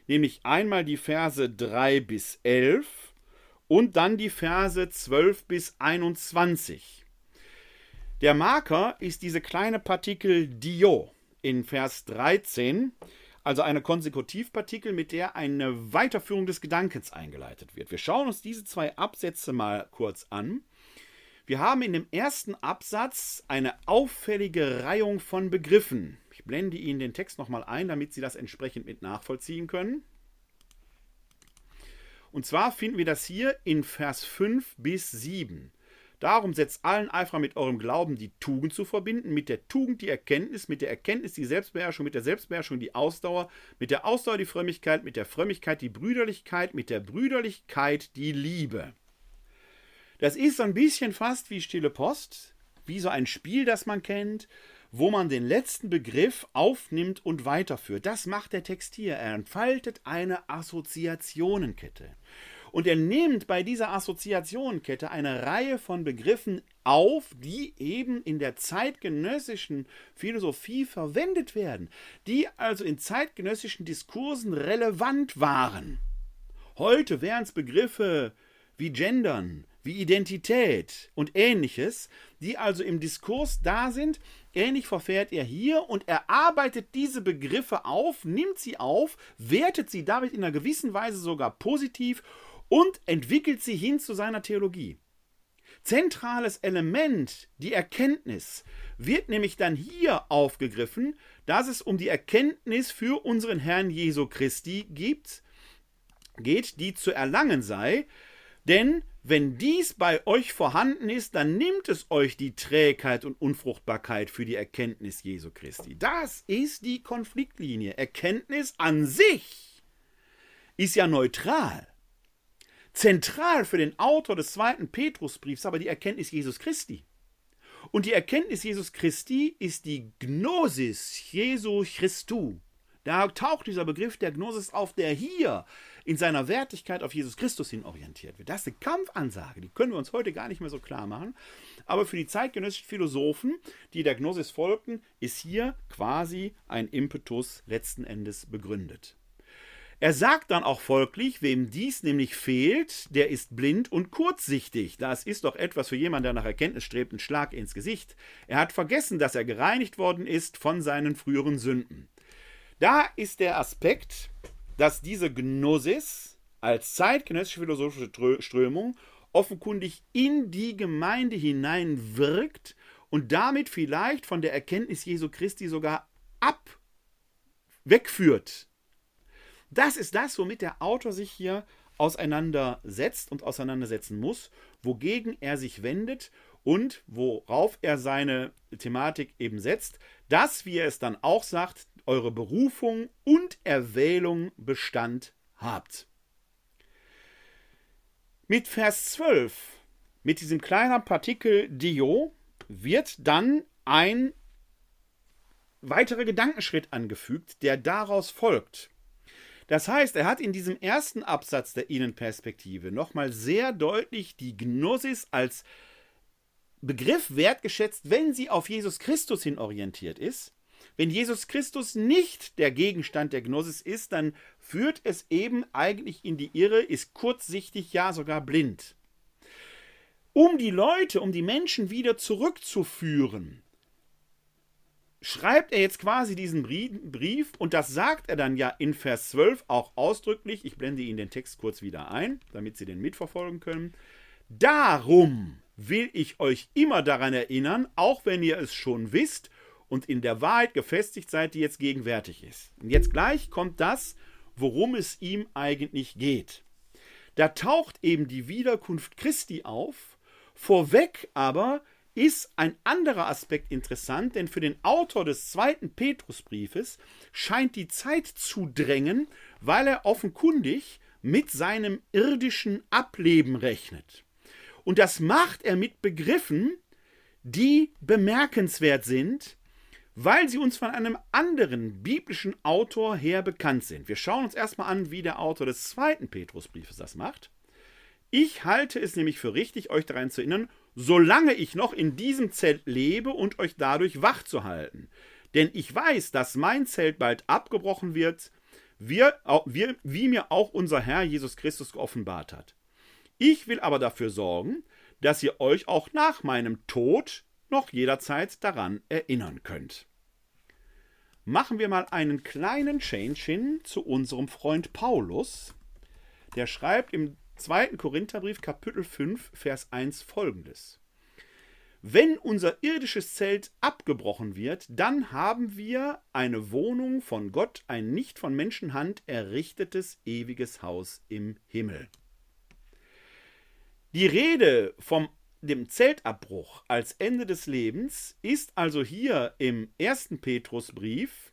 nämlich einmal die Verse 3 bis 11 und dann die Verse 12 bis 21. Der Marker ist diese kleine Partikel dio in Vers 13, also eine Konsekutivpartikel, mit der eine Weiterführung des Gedankens eingeleitet wird. Wir schauen uns diese zwei Absätze mal kurz an. Wir haben in dem ersten Absatz eine auffällige Reihung von Begriffen. Ich blende Ihnen den Text nochmal ein, damit Sie das entsprechend mit nachvollziehen können. Und zwar finden wir das hier in Vers 5 bis 7. Darum setzt allen Eifer mit eurem Glauben die Tugend zu verbinden, mit der Tugend die Erkenntnis, mit der Erkenntnis die Selbstbeherrschung, mit der Selbstbeherrschung die Ausdauer, mit der Ausdauer die Frömmigkeit, mit der Frömmigkeit die Brüderlichkeit, mit der Brüderlichkeit die Liebe. Das ist so ein bisschen fast wie Stille Post, wie so ein Spiel, das man kennt, wo man den letzten Begriff aufnimmt und weiterführt. Das macht der Text hier. Er entfaltet eine Assoziationenkette. Und er nimmt bei dieser Assoziationenkette eine Reihe von Begriffen auf, die eben in der zeitgenössischen Philosophie verwendet werden, die also in zeitgenössischen Diskursen relevant waren. Heute wären es Begriffe wie Gendern, wie Identität und ähnliches, die also im Diskurs da sind. Ähnlich verfährt er hier und er arbeitet diese Begriffe auf, nimmt sie auf, wertet sie damit in einer gewissen Weise sogar positiv und entwickelt sie hin zu seiner Theologie. Zentrales Element, die Erkenntnis, wird nämlich dann hier aufgegriffen, dass es um die Erkenntnis für unseren Herrn Jesu Christi gibt, geht, die zu erlangen sei, denn wenn dies bei euch vorhanden ist, dann nimmt es euch die Trägheit und Unfruchtbarkeit für die Erkenntnis Jesu Christi. Das ist die Konfliktlinie. Erkenntnis an sich ist ja neutral. Zentral für den Autor des zweiten Petrusbriefs aber die Erkenntnis Jesus Christi. Und die Erkenntnis Jesus Christi ist die Gnosis Jesu Christu. Da taucht dieser Begriff der Gnosis auf, der hier in seiner Wertigkeit auf Jesus Christus hin orientiert wird. Das ist eine Kampfansage, die können wir uns heute gar nicht mehr so klar machen. Aber für die zeitgenössischen Philosophen, die der Gnosis folgten, ist hier quasi ein Impetus letzten Endes begründet. Er sagt dann auch folglich, wem dies nämlich fehlt, der ist blind und kurzsichtig. Das ist doch etwas für jemanden, der nach Erkenntnis strebt, ein Schlag ins Gesicht. Er hat vergessen, dass er gereinigt worden ist von seinen früheren Sünden. Da ist der Aspekt, dass diese Gnosis als zeitgenössische philosophische Strömung offenkundig in die Gemeinde hinein wirkt und damit vielleicht von der Erkenntnis Jesu Christi sogar ab wegführt. Das ist das, womit der Autor sich hier auseinandersetzt und auseinandersetzen muss, wogegen er sich wendet und worauf er seine Thematik eben setzt, dass, wie er es dann auch sagt, eure Berufung und Erwählung Bestand habt. Mit Vers 12, mit diesem kleinen Partikel Dio, wird dann ein weiterer Gedankenschritt angefügt, der daraus folgt. Das heißt, er hat in diesem ersten Absatz der Innenperspektive nochmal sehr deutlich die Gnosis als Begriff wertgeschätzt, wenn sie auf Jesus Christus hin orientiert ist. Wenn Jesus Christus nicht der Gegenstand der Gnosis ist, dann führt es eben eigentlich in die Irre, ist kurzsichtig, ja sogar blind. Um die Leute, um die Menschen wieder zurückzuführen, schreibt er jetzt quasi diesen Brief und das sagt er dann ja in Vers 12 auch ausdrücklich. Ich blende Ihnen den Text kurz wieder ein, damit Sie den mitverfolgen können. Darum will ich euch immer daran erinnern, auch wenn ihr es schon wisst und in der Wahrheit gefestigt seid, die jetzt gegenwärtig ist. Und jetzt gleich kommt das, worum es ihm eigentlich geht. Da taucht eben die Wiederkunft Christi auf, vorweg aber ist ein anderer Aspekt interessant, denn für den Autor des zweiten Petrusbriefes scheint die Zeit zu drängen, weil er offenkundig mit seinem irdischen Ableben rechnet. Und das macht er mit Begriffen, die bemerkenswert sind, weil sie uns von einem anderen biblischen Autor her bekannt sind. Wir schauen uns erstmal an, wie der Autor des zweiten Petrusbriefes das macht. Ich halte es nämlich für richtig, euch daran zu erinnern, solange ich noch in diesem Zelt lebe und euch dadurch wach zu halten. Denn ich weiß, dass mein Zelt bald abgebrochen wird, wir, wir, wie mir auch unser Herr Jesus Christus geoffenbart hat. Ich will aber dafür sorgen, dass ihr euch auch nach meinem Tod noch jederzeit daran erinnern könnt. Machen wir mal einen kleinen Change hin zu unserem Freund Paulus. Der schreibt im 2. Korintherbrief Kapitel 5 Vers 1 folgendes. Wenn unser irdisches Zelt abgebrochen wird, dann haben wir eine Wohnung von Gott, ein nicht von Menschenhand errichtetes ewiges Haus im Himmel. Die Rede vom dem Zeltabbruch als Ende des Lebens ist also hier im ersten Petrusbrief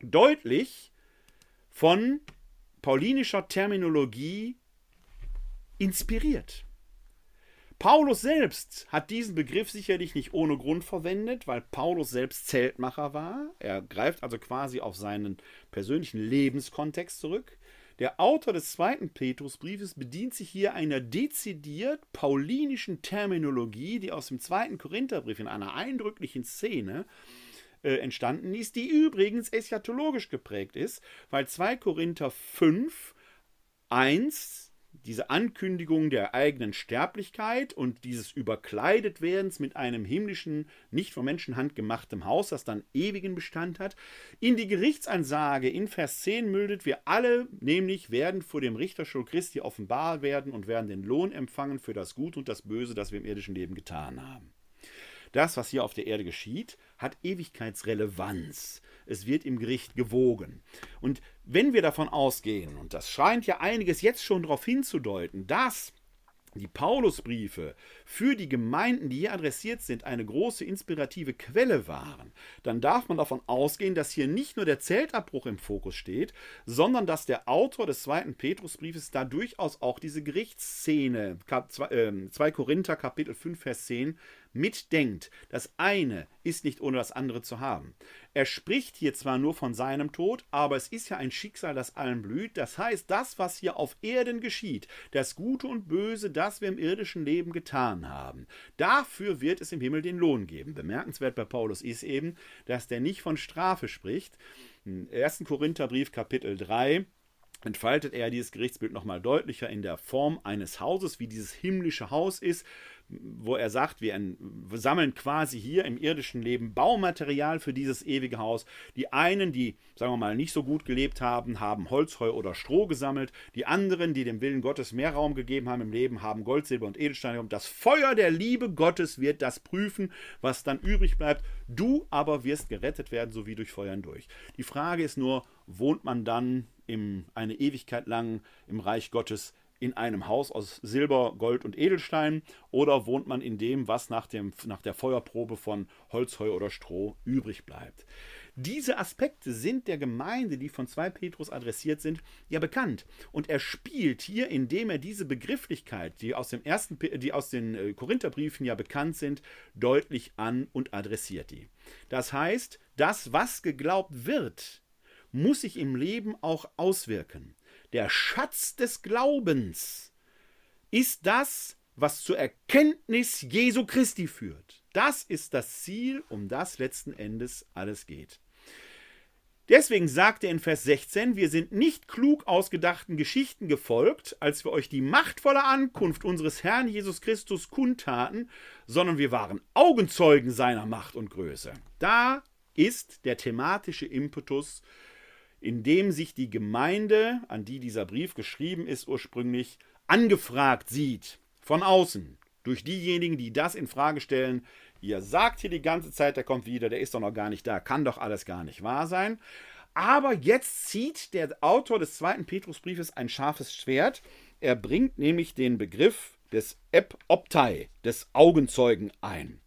deutlich von paulinischer Terminologie inspiriert. Paulus selbst hat diesen Begriff sicherlich nicht ohne Grund verwendet, weil Paulus selbst Zeltmacher war. Er greift also quasi auf seinen persönlichen Lebenskontext zurück. Der Autor des zweiten Petrusbriefes bedient sich hier einer dezidiert paulinischen Terminologie, die aus dem zweiten Korintherbrief in einer eindrücklichen Szene äh, entstanden ist, die übrigens eschatologisch geprägt ist, weil 2 Korinther 5, 1 diese Ankündigung der eigenen Sterblichkeit und dieses Überkleidetwerdens mit einem himmlischen, nicht von Menschenhand gemachtem Haus, das dann ewigen Bestand hat, in die Gerichtsansage in Vers 10 müldet, wir alle nämlich werden vor dem Richterstuhl Christi offenbar werden und werden den Lohn empfangen für das Gute und das Böse, das wir im irdischen Leben getan haben. Das, was hier auf der Erde geschieht, hat Ewigkeitsrelevanz. Es wird im Gericht gewogen. Und wenn wir davon ausgehen, und das scheint ja einiges jetzt schon darauf hinzudeuten, dass die Paulusbriefe für die Gemeinden, die hier adressiert sind, eine große inspirative Quelle waren, dann darf man davon ausgehen, dass hier nicht nur der Zeltabbruch im Fokus steht, sondern dass der Autor des zweiten Petrusbriefes da durchaus auch diese Gerichtsszene, 2 ähm, Korinther Kapitel 5, Vers 10, mitdenkt. Das eine ist nicht ohne das andere zu haben. Er spricht hier zwar nur von seinem Tod, aber es ist ja ein Schicksal, das allen blüht. Das heißt, das, was hier auf Erden geschieht, das Gute und Böse, das wir im irdischen Leben getan haben, dafür wird es im Himmel den Lohn geben. Bemerkenswert bei Paulus ist eben, dass der nicht von Strafe spricht. Im 1. Korintherbrief Kapitel 3 entfaltet er dieses Gerichtsbild nochmal deutlicher in der Form eines Hauses, wie dieses himmlische Haus ist wo er sagt, wir, sammeln quasi hier im irdischen Leben Baumaterial für dieses ewige Haus. Die einen, die, sagen wir mal, nicht so gut gelebt haben, haben Holz, Heu oder Stroh gesammelt. Die anderen, die dem Willen Gottes mehr Raum gegeben haben im Leben, haben Gold, Silber und Edelsteine. Und das Feuer der Liebe Gottes wird das prüfen, was dann übrig bleibt. Du aber wirst gerettet werden, so wie durch Feuer hindurch. Die Frage ist nur, wohnt man dann im, eine Ewigkeit lang im Reich Gottes in einem Haus aus Silber, Gold und Edelstein oder wohnt man in dem, was nach, dem, nach der Feuerprobe von Holz, Heu oder Stroh übrig bleibt. Diese Aspekte sind der Gemeinde, die von 2 Petrus adressiert sind, ja bekannt. Und er spielt hier, indem er diese Begrifflichkeit, die aus, dem ersten, die aus den äh, Korintherbriefen ja bekannt sind, deutlich an und adressiert die. Das heißt, das, was geglaubt wird, muss sich im Leben auch auswirken. Der Schatz des Glaubens ist das, was zur Erkenntnis Jesu Christi führt. Das ist das Ziel, um das letzten Endes alles geht. Deswegen sagt er in Vers 16, wir sind nicht klug ausgedachten Geschichten gefolgt, als wir euch die machtvolle Ankunft unseres Herrn Jesus Christus kundtaten, sondern wir waren Augenzeugen seiner Macht und Größe. Da ist der thematische Impetus indem sich die Gemeinde, an die dieser Brief geschrieben ist, ursprünglich angefragt sieht, von außen, durch diejenigen, die das in Frage stellen. Ihr sagt hier die ganze Zeit, der kommt wieder, der ist doch noch gar nicht da, kann doch alles gar nicht wahr sein. Aber jetzt zieht der Autor des zweiten Petrusbriefes ein scharfes Schwert. Er bringt nämlich den Begriff des Epoptei, des Augenzeugen ein.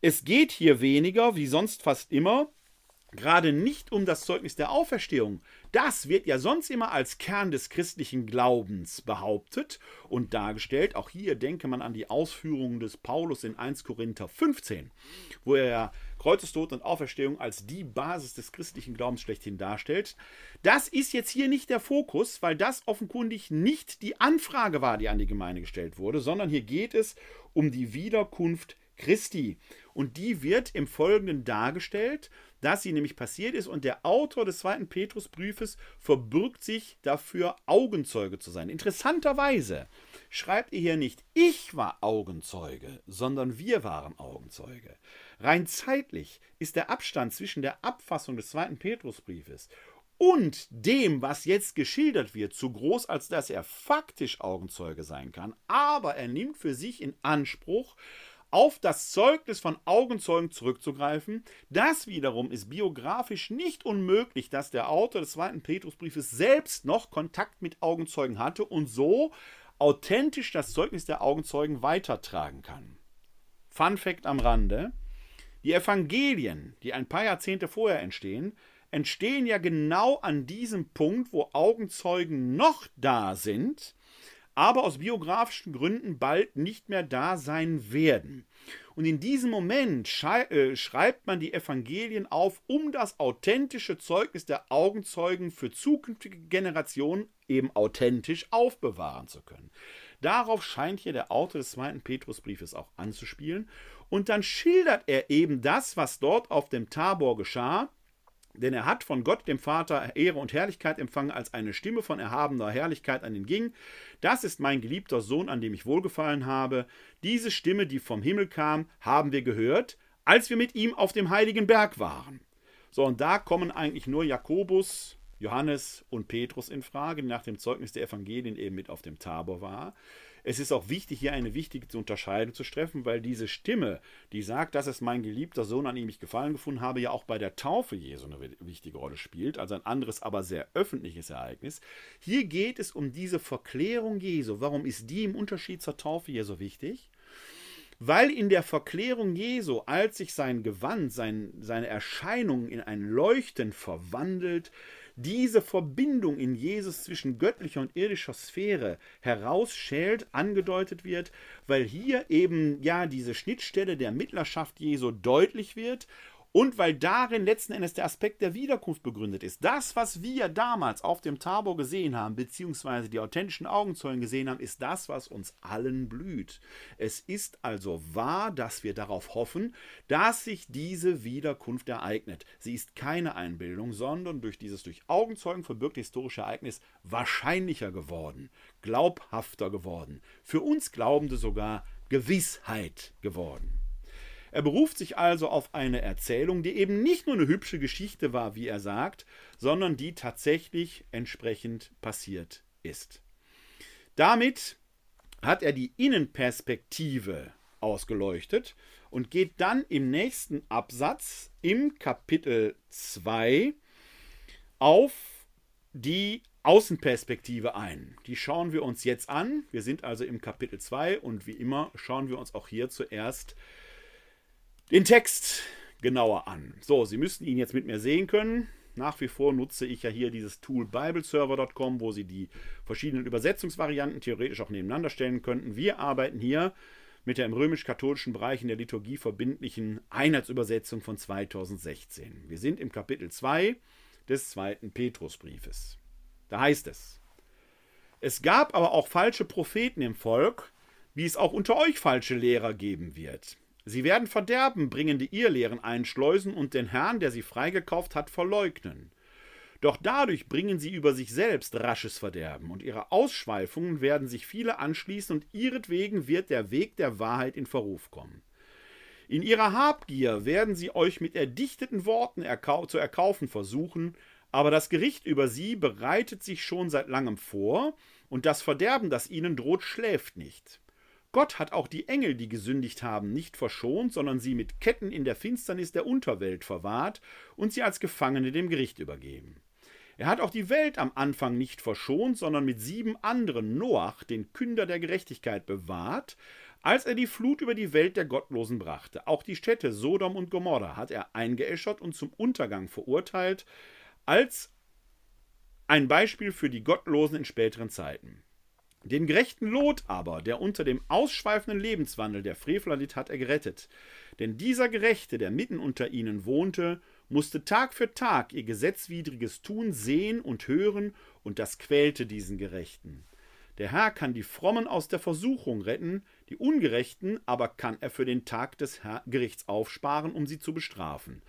Es geht hier weniger, wie sonst fast immer, gerade nicht um das Zeugnis der Auferstehung. Das wird ja sonst immer als Kern des christlichen Glaubens behauptet und dargestellt. Auch hier denke man an die Ausführungen des Paulus in 1 Korinther 15, wo er ja Kreuzestod und Auferstehung als die Basis des christlichen Glaubens schlechthin darstellt. Das ist jetzt hier nicht der Fokus, weil das offenkundig nicht die Anfrage war, die an die Gemeinde gestellt wurde, sondern hier geht es um die Wiederkunft Christi. Und die wird im Folgenden dargestellt dass sie nämlich passiert ist und der Autor des zweiten Petrusbriefes verbürgt sich dafür, Augenzeuge zu sein. Interessanterweise schreibt er hier nicht, ich war Augenzeuge, sondern wir waren Augenzeuge. Rein zeitlich ist der Abstand zwischen der Abfassung des zweiten Petrusbriefes und dem, was jetzt geschildert wird, zu groß, als dass er faktisch Augenzeuge sein kann. Aber er nimmt für sich in Anspruch, auf das Zeugnis von Augenzeugen zurückzugreifen. Das wiederum ist biografisch nicht unmöglich, dass der Autor des zweiten Petrusbriefes selbst noch Kontakt mit Augenzeugen hatte und so authentisch das Zeugnis der Augenzeugen weitertragen kann. Fun Fact am Rande: Die Evangelien, die ein paar Jahrzehnte vorher entstehen, entstehen ja genau an diesem Punkt, wo Augenzeugen noch da sind aber aus biografischen Gründen bald nicht mehr da sein werden. Und in diesem Moment äh, schreibt man die Evangelien auf, um das authentische Zeugnis der Augenzeugen für zukünftige Generationen eben authentisch aufbewahren zu können. Darauf scheint hier der Autor des zweiten Petrusbriefes auch anzuspielen. Und dann schildert er eben das, was dort auf dem Tabor geschah, Denn er hat von Gott, dem Vater, Ehre und Herrlichkeit empfangen, als eine Stimme von erhabener Herrlichkeit an ihn ging. Das ist mein geliebter Sohn, an dem ich wohlgefallen habe. Diese Stimme, die vom Himmel kam, haben wir gehört, als wir mit ihm auf dem heiligen Berg waren. So, und da kommen eigentlich nur Jakobus, Johannes und Petrus in Frage, die nach dem Zeugnis der Evangelien eben mit auf dem Tabor war. Es ist auch wichtig, hier eine wichtige Unterscheidung zu treffen, weil diese Stimme, die sagt, das ist mein geliebter Sohn, an dem ich Gefallen gefunden habe, ja auch bei der Taufe Jesu eine wichtige Rolle spielt, also ein anderes, aber sehr öffentliches Ereignis. Hier geht es um diese Verklärung Jesu. Warum ist die im Unterschied zur Taufe hier so wichtig? Weil in der Verklärung Jesu, als sich sein Gewand, sein, seine Erscheinung in ein Leuchten verwandelt, diese Verbindung in Jesus zwischen göttlicher und irdischer Sphäre herausschält, angedeutet wird, weil hier eben ja diese Schnittstelle der Mittlerschaft Jesu deutlich wird und weil darin letzten Endes der Aspekt der Wiederkunft begründet ist. Das, was wir damals auf dem Tabor gesehen haben, beziehungsweise die authentischen Augenzeugen gesehen haben, ist das, was uns allen blüht. Es ist also wahr, dass wir darauf hoffen, dass sich diese Wiederkunft ereignet. Sie ist keine Einbildung, sondern durch dieses durch Augenzeugen verbürgte historische Ereignis wahrscheinlicher geworden, glaubhafter geworden, für uns Glaubende sogar Gewissheit geworden. Er beruft sich also auf eine Erzählung, die eben nicht nur eine hübsche Geschichte war, wie er sagt, sondern die tatsächlich entsprechend passiert ist. Damit hat er die Innenperspektive ausgeleuchtet und geht dann im nächsten Absatz im Kapitel 2 auf die Außenperspektive ein. Die schauen wir uns jetzt an. Wir sind also im Kapitel 2 und wie immer schauen wir uns auch hier zuerst den Text genauer an. So, Sie müssten ihn jetzt mit mir sehen können. Nach wie vor nutze ich ja hier dieses Tool bibleserver.com, wo Sie die verschiedenen Übersetzungsvarianten theoretisch auch nebeneinander stellen könnten. Wir arbeiten hier mit der im römisch-katholischen Bereich in der Liturgie verbindlichen Einheitsübersetzung von 2016. Wir sind im Kapitel 2 des zweiten Petrusbriefes. Da heißt es: Es gab aber auch falsche Propheten im Volk, wie es auch unter euch falsche Lehrer geben wird. Sie werden Verderben bringende Irrlehren einschleusen und den Herrn, der sie freigekauft hat, verleugnen. Doch dadurch bringen sie über sich selbst rasches Verderben, und ihre Ausschweifungen werden sich viele anschließen, und ihretwegen wird der Weg der Wahrheit in Verruf kommen. In ihrer Habgier werden sie euch mit erdichteten Worten erkau zu erkaufen versuchen, aber das Gericht über sie bereitet sich schon seit langem vor, und das Verderben, das ihnen droht, schläft nicht. Gott hat auch die Engel, die gesündigt haben, nicht verschont, sondern sie mit Ketten in der Finsternis der Unterwelt verwahrt und sie als Gefangene dem Gericht übergeben. Er hat auch die Welt am Anfang nicht verschont, sondern mit sieben anderen Noach, den Künder der Gerechtigkeit, bewahrt, als er die Flut über die Welt der Gottlosen brachte. Auch die Städte Sodom und Gomorra hat er eingeäschert und zum Untergang verurteilt, als ein Beispiel für die Gottlosen in späteren Zeiten. Den gerechten Lot aber, der unter dem ausschweifenden Lebenswandel der Frevler litt, hat er gerettet. Denn dieser Gerechte, der mitten unter ihnen wohnte, musste Tag für Tag ihr gesetzwidriges Tun sehen und hören, und das quälte diesen Gerechten. Der Herr kann die Frommen aus der Versuchung retten, die Ungerechten aber kann er für den Tag des Gerichts aufsparen, um sie zu bestrafen.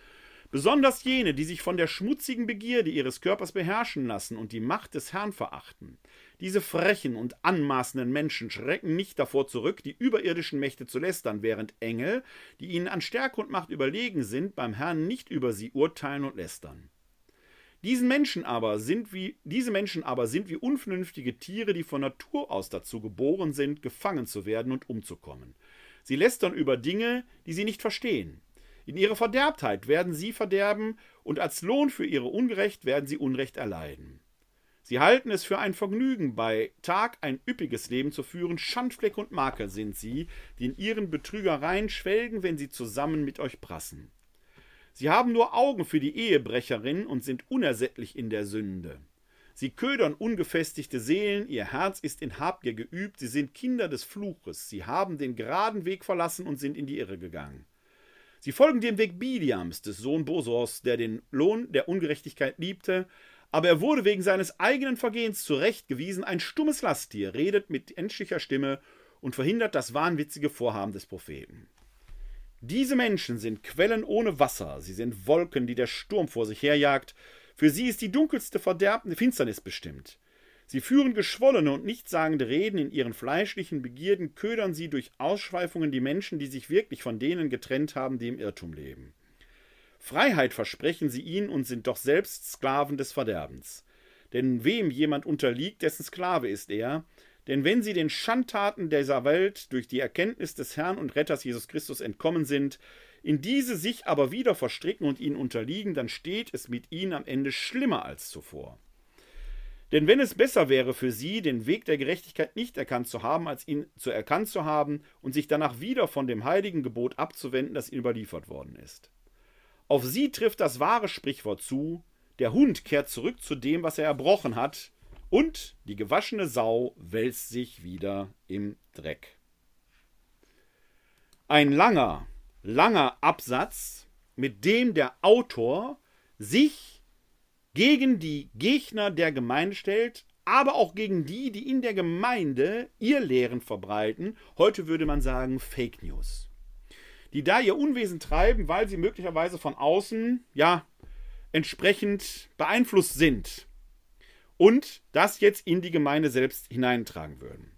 Besonders jene, die sich von der schmutzigen Begierde ihres Körpers beherrschen lassen und die Macht des Herrn verachten. Diese frechen und anmaßenden Menschen schrecken nicht davor zurück, die überirdischen Mächte zu lästern, während Engel, die ihnen an Stärke und Macht überlegen sind, beim Herrn nicht über sie urteilen und lästern. Diesen Menschen aber sind wie, diese Menschen aber sind wie unvernünftige Tiere, die von Natur aus dazu geboren sind, gefangen zu werden und umzukommen. Sie lästern über Dinge, die sie nicht verstehen. In ihrer Verderbtheit werden sie verderben, und als Lohn für ihre Ungerecht werden sie Unrecht erleiden. Sie halten es für ein Vergnügen, bei Tag ein üppiges Leben zu führen. Schandfleck und Makel sind sie, die in ihren Betrügereien schwelgen, wenn sie zusammen mit euch prassen. Sie haben nur Augen für die Ehebrecherin und sind unersättlich in der Sünde. Sie ködern ungefestigte Seelen, ihr Herz ist in Habgier geübt, sie sind Kinder des Fluches, sie haben den geraden Weg verlassen und sind in die Irre gegangen. Sie folgen dem Weg Biliams, des Sohn Bosors, der den Lohn der Ungerechtigkeit liebte, aber er wurde wegen seines eigenen Vergehens zurechtgewiesen. Ein stummes Lasttier redet mit menschlicher Stimme und verhindert das wahnwitzige Vorhaben des Propheten. Diese Menschen sind Quellen ohne Wasser, sie sind Wolken, die der Sturm vor sich herjagt. Für sie ist die dunkelste verderbende Finsternis bestimmt. Sie führen geschwollene und nichtssagende Reden in ihren fleischlichen Begierden, ködern sie durch Ausschweifungen die Menschen, die sich wirklich von denen getrennt haben, die im Irrtum leben. Freiheit versprechen sie ihnen und sind doch selbst Sklaven des Verderbens. Denn wem jemand unterliegt, dessen Sklave ist er. Denn wenn sie den Schandtaten dieser Welt durch die Erkenntnis des Herrn und Retters Jesus Christus entkommen sind, in diese sich aber wieder verstricken und ihnen unterliegen, dann steht es mit ihnen am Ende schlimmer als zuvor. Denn wenn es besser wäre für sie, den Weg der Gerechtigkeit nicht erkannt zu haben, als ihn zu erkannt zu haben und sich danach wieder von dem heiligen Gebot abzuwenden, das ihnen überliefert worden ist. Auf sie trifft das wahre Sprichwort zu, der Hund kehrt zurück zu dem, was er erbrochen hat, und die gewaschene Sau wälzt sich wieder im Dreck. Ein langer, langer Absatz, mit dem der Autor sich gegen die Gegner der Gemeinde stellt, aber auch gegen die, die in der Gemeinde ihr Lehren verbreiten. Heute würde man sagen Fake News. Die da ihr Unwesen treiben, weil sie möglicherweise von außen, ja, entsprechend beeinflusst sind und das jetzt in die Gemeinde selbst hineintragen würden.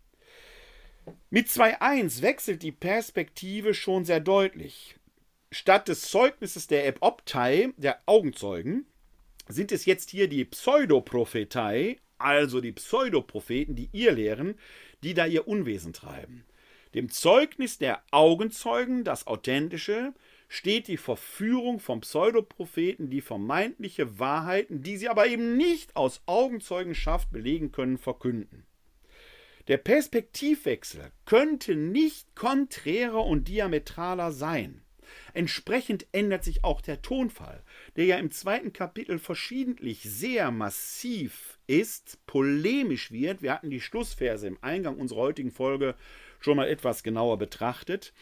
Mit 2.1 wechselt die Perspektive schon sehr deutlich. Statt des Zeugnisses der Epoptei, der Augenzeugen, sind es jetzt hier die Pseudoprophetei, also die Pseudopropheten, die ihr lehren, die da ihr Unwesen treiben. Dem Zeugnis der Augenzeugen, das Authentische, steht die Verführung vom Pseudopropheten, die vermeintliche Wahrheiten, die sie aber eben nicht aus Augenzeugenschaft belegen können, verkünden. Der Perspektivwechsel könnte nicht konträrer und diametraler sein. Entsprechend ändert sich auch der Tonfall, der ja im zweiten Kapitel verschiedentlich sehr massiv ist, polemisch wird. Wir hatten die Schlussverse im Eingang unserer heutigen Folge schon mal etwas genauer betrachtet.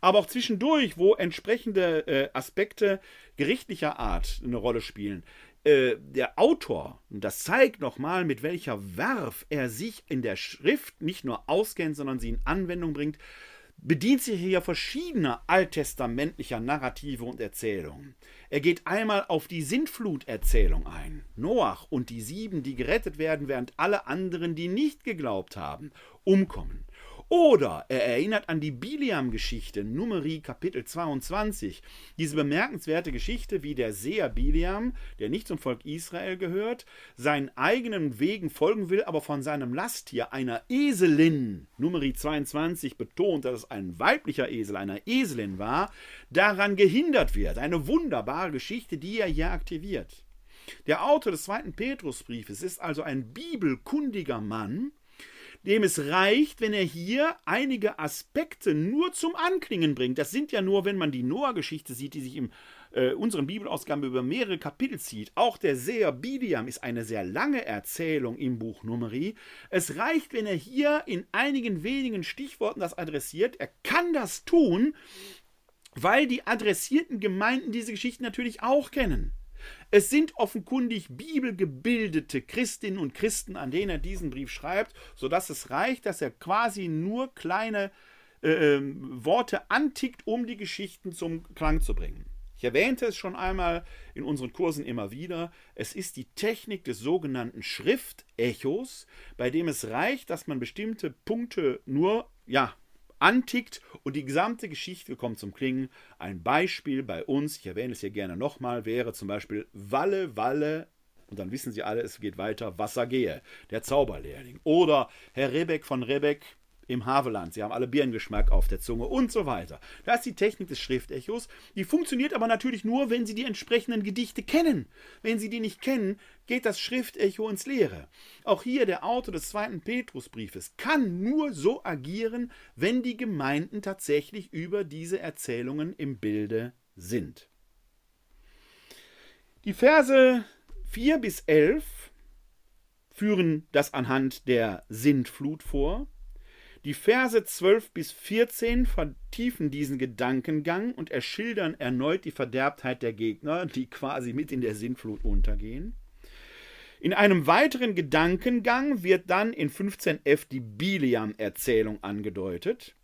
Aber auch zwischendurch, wo entsprechende äh, Aspekte gerichtlicher Art eine Rolle spielen. Äh, der Autor, das zeigt nochmal, mit welcher Werf er sich in der Schrift nicht nur auskennt, sondern sie in Anwendung bringt, bedient sich hier verschiedener alttestamentlicher Narrative und Erzählungen. Er geht einmal auf die Sintfluterzählung ein. Noach und die sieben, die gerettet werden, während alle anderen, die nicht geglaubt haben, umkommen. Oder er erinnert an die Biliam-Geschichte, Numeri Kapitel 22. Diese bemerkenswerte Geschichte, wie der Seher Biliam, der nicht zum Volk Israel gehört, seinen eigenen Wegen folgen will, aber von seinem Lasttier, einer Eselin, Numeri 22 betont, dass es ein weiblicher Esel, einer Eselin war, daran gehindert wird. Eine wunderbare Geschichte, die er hier aktiviert. Der Autor des zweiten Petrusbriefes ist also ein bibelkundiger Mann, dem es reicht, wenn er hier einige Aspekte nur zum Anklingen bringt. Das sind ja nur, wenn man die Noah-Geschichte sieht, die sich in äh, unseren Bibelausgaben über mehrere Kapitel zieht. Auch der Seher Bidiam ist eine sehr lange Erzählung im Buch Numeri. Es reicht, wenn er hier in einigen wenigen Stichworten das adressiert. Er kann das tun, weil die adressierten Gemeinden diese Geschichte natürlich auch kennen. Es sind offenkundig bibelgebildete Christinnen und Christen, an denen er diesen Brief schreibt, sodass es reicht, dass er quasi nur kleine äh, Worte antickt, um die Geschichten zum Klang zu bringen. Ich erwähnte es schon einmal in unseren Kursen immer wieder. Es ist die Technik des sogenannten Schriftechos, bei dem es reicht, dass man bestimmte Punkte nur ja, antickt und die gesamte Geschichte kommt zum Klingen. Ein Beispiel bei uns, ich erwähne es hier gerne nochmal, wäre zum Beispiel Walle, Walle, und dann wissen Sie alle, es geht weiter, Wasser gehe, der Zauberlehrling. Oder Herr Rebeck von Rebeck, im Haveland. Sie haben alle Birnengeschmack auf der Zunge und so weiter. Das ist die Technik des Schriftechos. Die funktioniert aber natürlich nur, wenn Sie die entsprechenden Gedichte kennen. Wenn Sie die nicht kennen, geht das Schriftecho ins Leere. Auch hier der Autor des zweiten Petrusbriefes kann nur so agieren, wenn die Gemeinden tatsächlich über diese Erzählungen im Bilde sind. Die Verse 4 bis 11 führen das anhand der Sintflut vor. Die Verse 12 bis 14 vertiefen diesen Gedankengang und erschildern erneut die Verderbtheit der Gegner, die quasi mit in der Sintflut untergehen. In einem weiteren Gedankengang wird dann in 15f die Biliam-Erzählung angedeutet.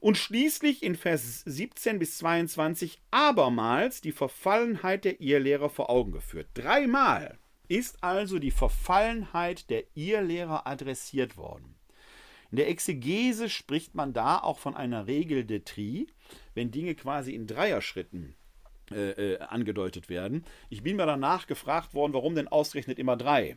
Und schließlich in Vers 17 bis 22 abermals die Verfallenheit der Irrlehrer vor Augen geführt. Dreimal ist also die Verfallenheit der Irrlehrer adressiert worden. In der Exegese spricht man da auch von einer Regel de Tri, wenn Dinge quasi in Dreierschritten äh, äh, angedeutet werden. Ich bin mir danach gefragt worden, warum denn ausgerechnet immer drei?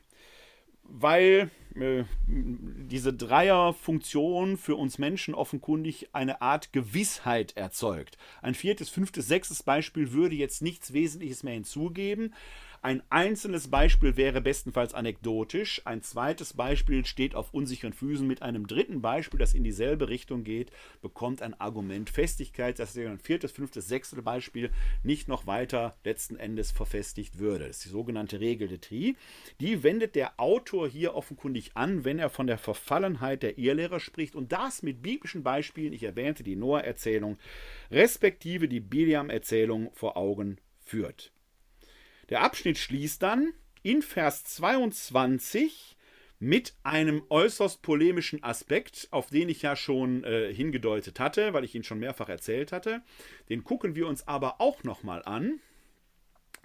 Weil äh, diese Dreierfunktion für uns Menschen offenkundig eine Art Gewissheit erzeugt. Ein viertes, fünftes, sechstes Beispiel würde jetzt nichts Wesentliches mehr hinzugeben, ein einzelnes Beispiel wäre bestenfalls anekdotisch. Ein zweites Beispiel steht auf unsicheren Füßen. Mit einem dritten Beispiel, das in dieselbe Richtung geht, bekommt ein Argument Festigkeit, dass ein viertes, fünftes, sechstes Beispiel nicht noch weiter letzten Endes verfestigt würde. Das ist die sogenannte Regel de Tri. Die wendet der Autor hier offenkundig an, wenn er von der Verfallenheit der Irrlehrer spricht und das mit biblischen Beispielen, ich erwähnte die Noah-Erzählung, respektive die Biliam-Erzählung vor Augen führt. Der Abschnitt schließt dann in Vers 22 mit einem äußerst polemischen Aspekt, auf den ich ja schon äh, hingedeutet hatte, weil ich ihn schon mehrfach erzählt hatte. Den gucken wir uns aber auch nochmal an.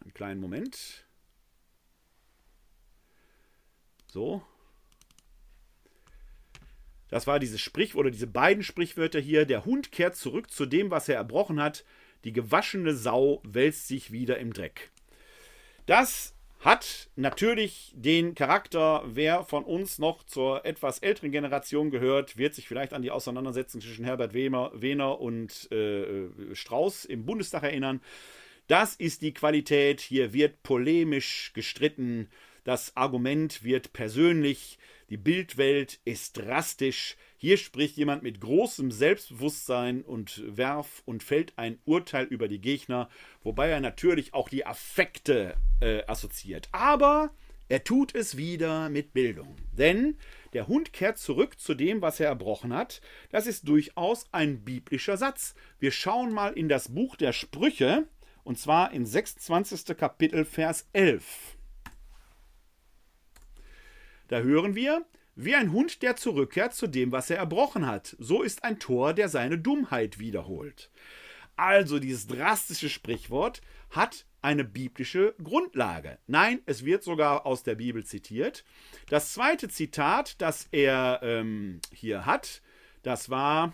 Einen kleinen Moment. So. Das war dieses Sprich oder diese beiden Sprichwörter hier. Der Hund kehrt zurück zu dem, was er erbrochen hat. Die gewaschene Sau wälzt sich wieder im Dreck. Das hat natürlich den Charakter, wer von uns noch zur etwas älteren Generation gehört, wird sich vielleicht an die Auseinandersetzung zwischen Herbert Wehner und äh, Strauß im Bundestag erinnern. Das ist die Qualität. Hier wird polemisch gestritten. Das Argument wird persönlich. Die Bildwelt ist drastisch. Hier spricht jemand mit großem Selbstbewusstsein und werf und fällt ein Urteil über die Gegner, wobei er natürlich auch die Affekte äh, assoziiert. Aber er tut es wieder mit Bildung. Denn der Hund kehrt zurück zu dem, was er erbrochen hat. Das ist durchaus ein biblischer Satz. Wir schauen mal in das Buch der Sprüche, und zwar in 26. Kapitel, Vers 11. Da hören wir, wie ein Hund, der zurückkehrt zu dem, was er erbrochen hat. So ist ein Tor, der seine Dummheit wiederholt. Also dieses drastische Sprichwort hat eine biblische Grundlage. Nein, es wird sogar aus der Bibel zitiert. Das zweite Zitat, das er ähm, hier hat, das war,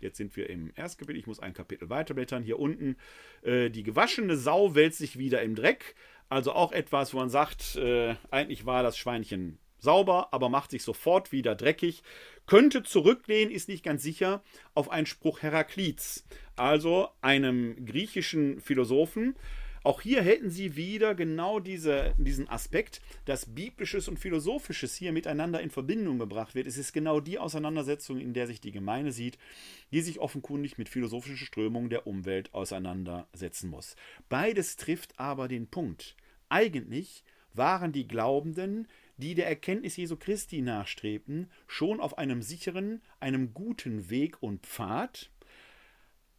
jetzt sind wir im ersten Kapitel, ich muss ein Kapitel weiterblättern, hier unten, äh, die gewaschene Sau wälzt sich wieder im Dreck. Also auch etwas, wo man sagt, äh, eigentlich war das Schweinchen sauber, aber macht sich sofort wieder dreckig. Könnte zurücklehnen, ist nicht ganz sicher, auf einen Spruch Heraklits, also einem griechischen Philosophen. Auch hier hätten sie wieder genau diese, diesen Aspekt, dass biblisches und philosophisches hier miteinander in Verbindung gebracht wird. Es ist genau die Auseinandersetzung, in der sich die Gemeinde sieht, die sich offenkundig mit philosophischen Strömungen der Umwelt auseinandersetzen muss. Beides trifft aber den Punkt. Eigentlich waren die Glaubenden die der Erkenntnis Jesu Christi nachstrebten, schon auf einem sicheren, einem guten Weg und Pfad,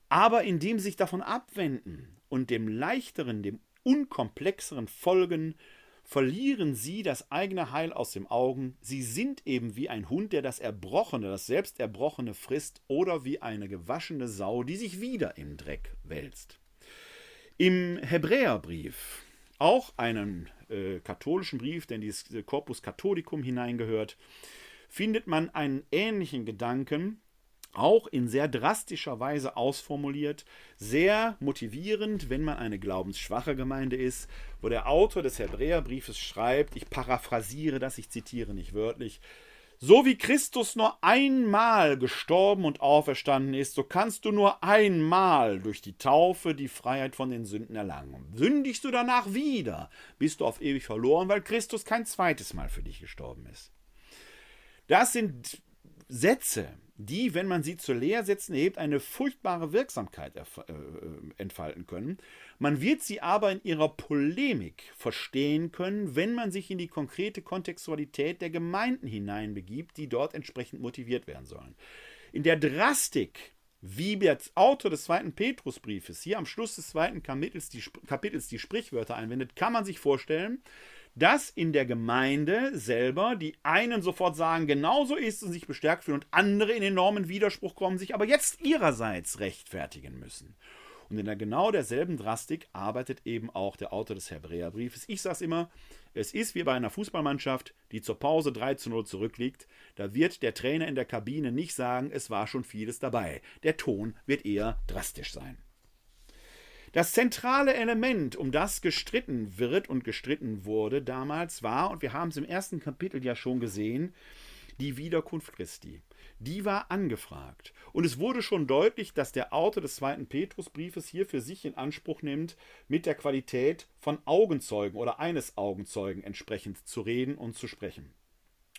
aber indem sie sich davon abwenden und dem leichteren, dem unkomplexeren folgen, verlieren sie das eigene Heil aus dem Augen. Sie sind eben wie ein Hund, der das Erbrochene, das selbst Erbrochene frisst, oder wie eine gewaschene Sau, die sich wieder im Dreck wälzt. Im Hebräerbrief, auch einen äh, katholischen Brief, der in dieses Corpus Catholicum hineingehört, findet man einen ähnlichen Gedanken, auch in sehr drastischer Weise ausformuliert, sehr motivierend, wenn man eine glaubensschwache Gemeinde ist, wo der Autor des Hebräerbriefes schreibt, ich paraphrasiere das, ich zitiere nicht wörtlich, so wie Christus nur einmal gestorben und auferstanden ist, so kannst du nur einmal durch die Taufe die Freiheit von den Sünden erlangen. Sündigst du danach wieder, bist du auf ewig verloren, weil Christus kein zweites Mal für dich gestorben ist. Das sind Sätze, die, wenn man sie zur Lehrsätzen erhebt, eine furchtbare Wirksamkeit äh, entfalten können. Man wird sie aber in ihrer Polemik verstehen können, wenn man sich in die konkrete Kontextualität der Gemeinden hineinbegibt, die dort entsprechend motiviert werden sollen. In der Drastik, wie der Autor des zweiten Petrusbriefes hier am Schluss des zweiten Kapitels die, Kapitels die Sprichwörter einwendet, kann man sich vorstellen, dass in der Gemeinde selber die einen sofort sagen, genauso ist und sich bestärkt fühlen und andere in enormen Widerspruch kommen, sich aber jetzt ihrerseits rechtfertigen müssen. Und in der genau derselben Drastik arbeitet eben auch der Autor des Hebräerbriefes. Ich sage es immer, es ist wie bei einer Fußballmannschaft, die zur Pause 3 zu 0 zurückliegt. Da wird der Trainer in der Kabine nicht sagen, es war schon vieles dabei. Der Ton wird eher drastisch sein. Das zentrale Element, um das gestritten wird und gestritten wurde damals, war, und wir haben es im ersten Kapitel ja schon gesehen, die Wiederkunft Christi die war angefragt. Und es wurde schon deutlich, dass der Autor des zweiten Petrusbriefes hier für sich in Anspruch nimmt, mit der Qualität von Augenzeugen oder eines Augenzeugen entsprechend zu reden und zu sprechen.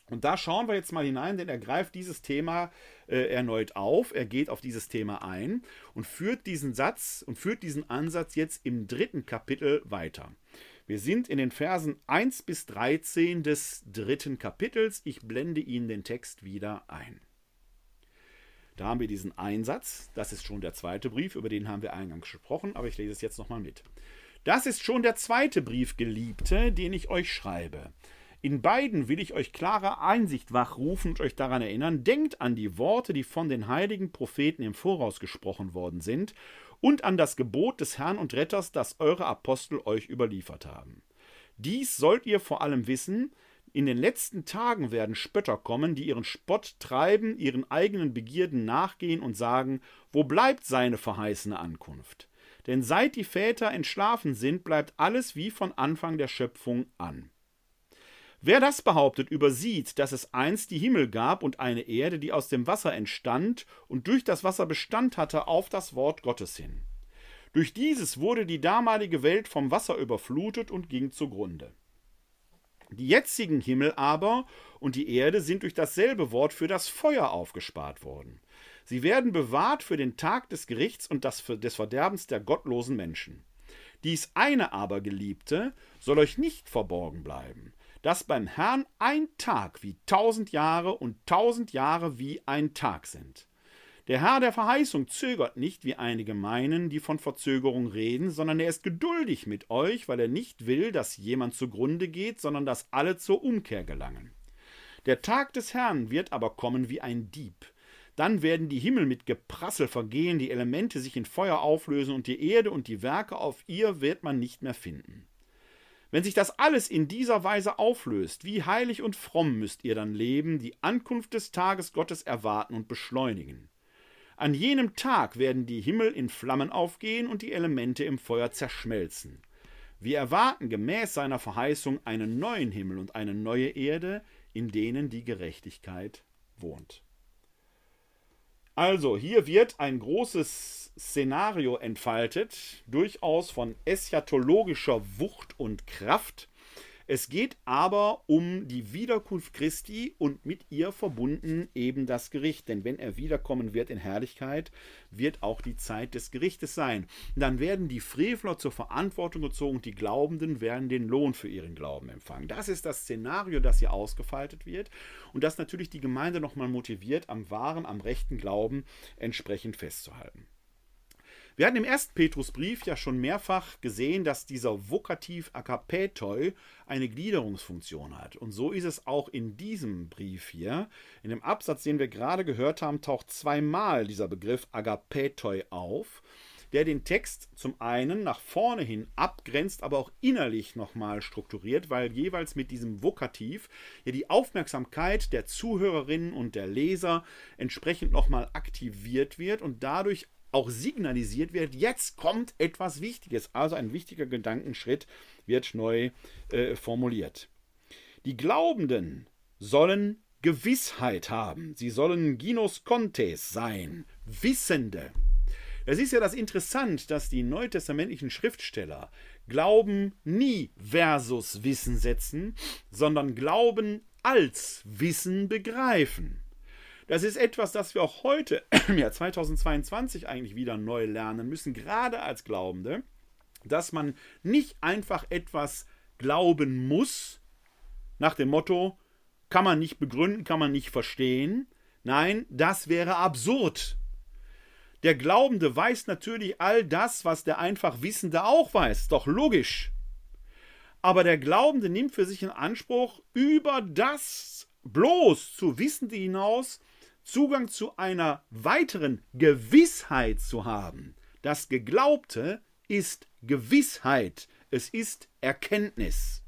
Und da schauen wir jetzt mal hinein, denn er greift dieses Thema äh, erneut auf, er geht auf dieses Thema ein und führt diesen Satz und führt diesen Ansatz jetzt im dritten Kapitel weiter. Wir sind in den Versen 1 bis 13 des dritten Kapitels. Ich blende Ihnen den Text wieder ein. Da haben wir diesen Einsatz. Das ist schon der zweite Brief, über den haben wir eingangs gesprochen, aber ich lese es jetzt nochmal mit. Das ist schon der zweite Brief, Geliebte, den ich euch schreibe. In beiden will ich euch klare Einsicht wachrufen und euch daran erinnern, denkt an die Worte, die von den heiligen Propheten im Voraus gesprochen worden sind, und an das Gebot des Herrn und Retters, das eure Apostel euch überliefert haben. Dies sollt ihr vor allem wissen, in den letzten Tagen werden Spötter kommen, die ihren Spott treiben, ihren eigenen Begierden nachgehen und sagen, wo bleibt seine verheißene Ankunft? Denn seit die Väter entschlafen sind, bleibt alles wie von Anfang der Schöpfung an. Wer das behauptet, übersieht, dass es einst die Himmel gab und eine Erde, die aus dem Wasser entstand und durch das Wasser Bestand hatte auf das Wort Gottes hin. Durch dieses wurde die damalige Welt vom Wasser überflutet und ging zugrunde. Die jetzigen Himmel aber und die Erde sind durch dasselbe Wort für das Feuer aufgespart worden. Sie werden bewahrt für den Tag des Gerichts und das des Verderbens der gottlosen Menschen. Dies eine aber, Geliebte, soll euch nicht verborgen bleiben, dass beim Herrn ein Tag wie tausend Jahre und tausend Jahre wie ein Tag sind. Der Herr der Verheißung zögert nicht, wie einige meinen, die von Verzögerung reden, sondern er ist geduldig mit euch, weil er nicht will, dass jemand zugrunde geht, sondern dass alle zur Umkehr gelangen. Der Tag des Herrn wird aber kommen wie ein Dieb. Dann werden die Himmel mit Geprassel vergehen, die Elemente sich in Feuer auflösen und die Erde und die Werke auf ihr wird man nicht mehr finden. Wenn sich das alles in dieser Weise auflöst, wie heilig und fromm müsst ihr dann leben, die Ankunft des Tages Gottes erwarten und beschleunigen. An jenem Tag werden die Himmel in Flammen aufgehen und die Elemente im Feuer zerschmelzen. Wir erwarten gemäß seiner Verheißung einen neuen Himmel und eine neue Erde, in denen die Gerechtigkeit wohnt. Also, hier wird ein großes Szenario entfaltet, durchaus von eschatologischer Wucht und Kraft, es geht aber um die Wiederkunft Christi und mit ihr verbunden eben das Gericht. Denn wenn er wiederkommen wird in Herrlichkeit, wird auch die Zeit des Gerichtes sein. Dann werden die Frevler zur Verantwortung gezogen, die Glaubenden werden den Lohn für ihren Glauben empfangen. Das ist das Szenario, das hier ausgefaltet wird und das natürlich die Gemeinde nochmal motiviert, am wahren, am rechten Glauben entsprechend festzuhalten. Wir hatten im ersten Petrusbrief ja schon mehrfach gesehen, dass dieser Vokativ agapetoi eine Gliederungsfunktion hat. Und so ist es auch in diesem Brief hier. In dem Absatz, den wir gerade gehört haben, taucht zweimal dieser Begriff agapetoi auf der den Text zum einen nach vorne hin abgrenzt, aber auch innerlich nochmal strukturiert, weil jeweils mit diesem Vokativ ja die Aufmerksamkeit der Zuhörerinnen und der Leser entsprechend nochmal aktiviert wird und dadurch auch signalisiert wird, jetzt kommt etwas Wichtiges. Also ein wichtiger Gedankenschritt wird neu äh, formuliert. Die Glaubenden sollen Gewissheit haben. Sie sollen Ginos Contes sein, Wissende. Es ist ja das interessant, dass die neutestamentlichen Schriftsteller Glauben nie versus Wissen setzen, sondern Glauben als Wissen begreifen. Das ist etwas, das wir auch heute, im Jahr 2022 eigentlich wieder neu lernen müssen, gerade als Glaubende, dass man nicht einfach etwas glauben muss, nach dem Motto, kann man nicht begründen, kann man nicht verstehen. Nein, das wäre absurd. Der Glaubende weiß natürlich all das, was der einfach Wissende auch weiß. Doch logisch. Aber der Glaubende nimmt für sich in Anspruch, über das bloß zu wissen hinaus Zugang zu einer weiteren Gewissheit zu haben. Das Geglaubte ist Gewissheit, es ist Erkenntnis.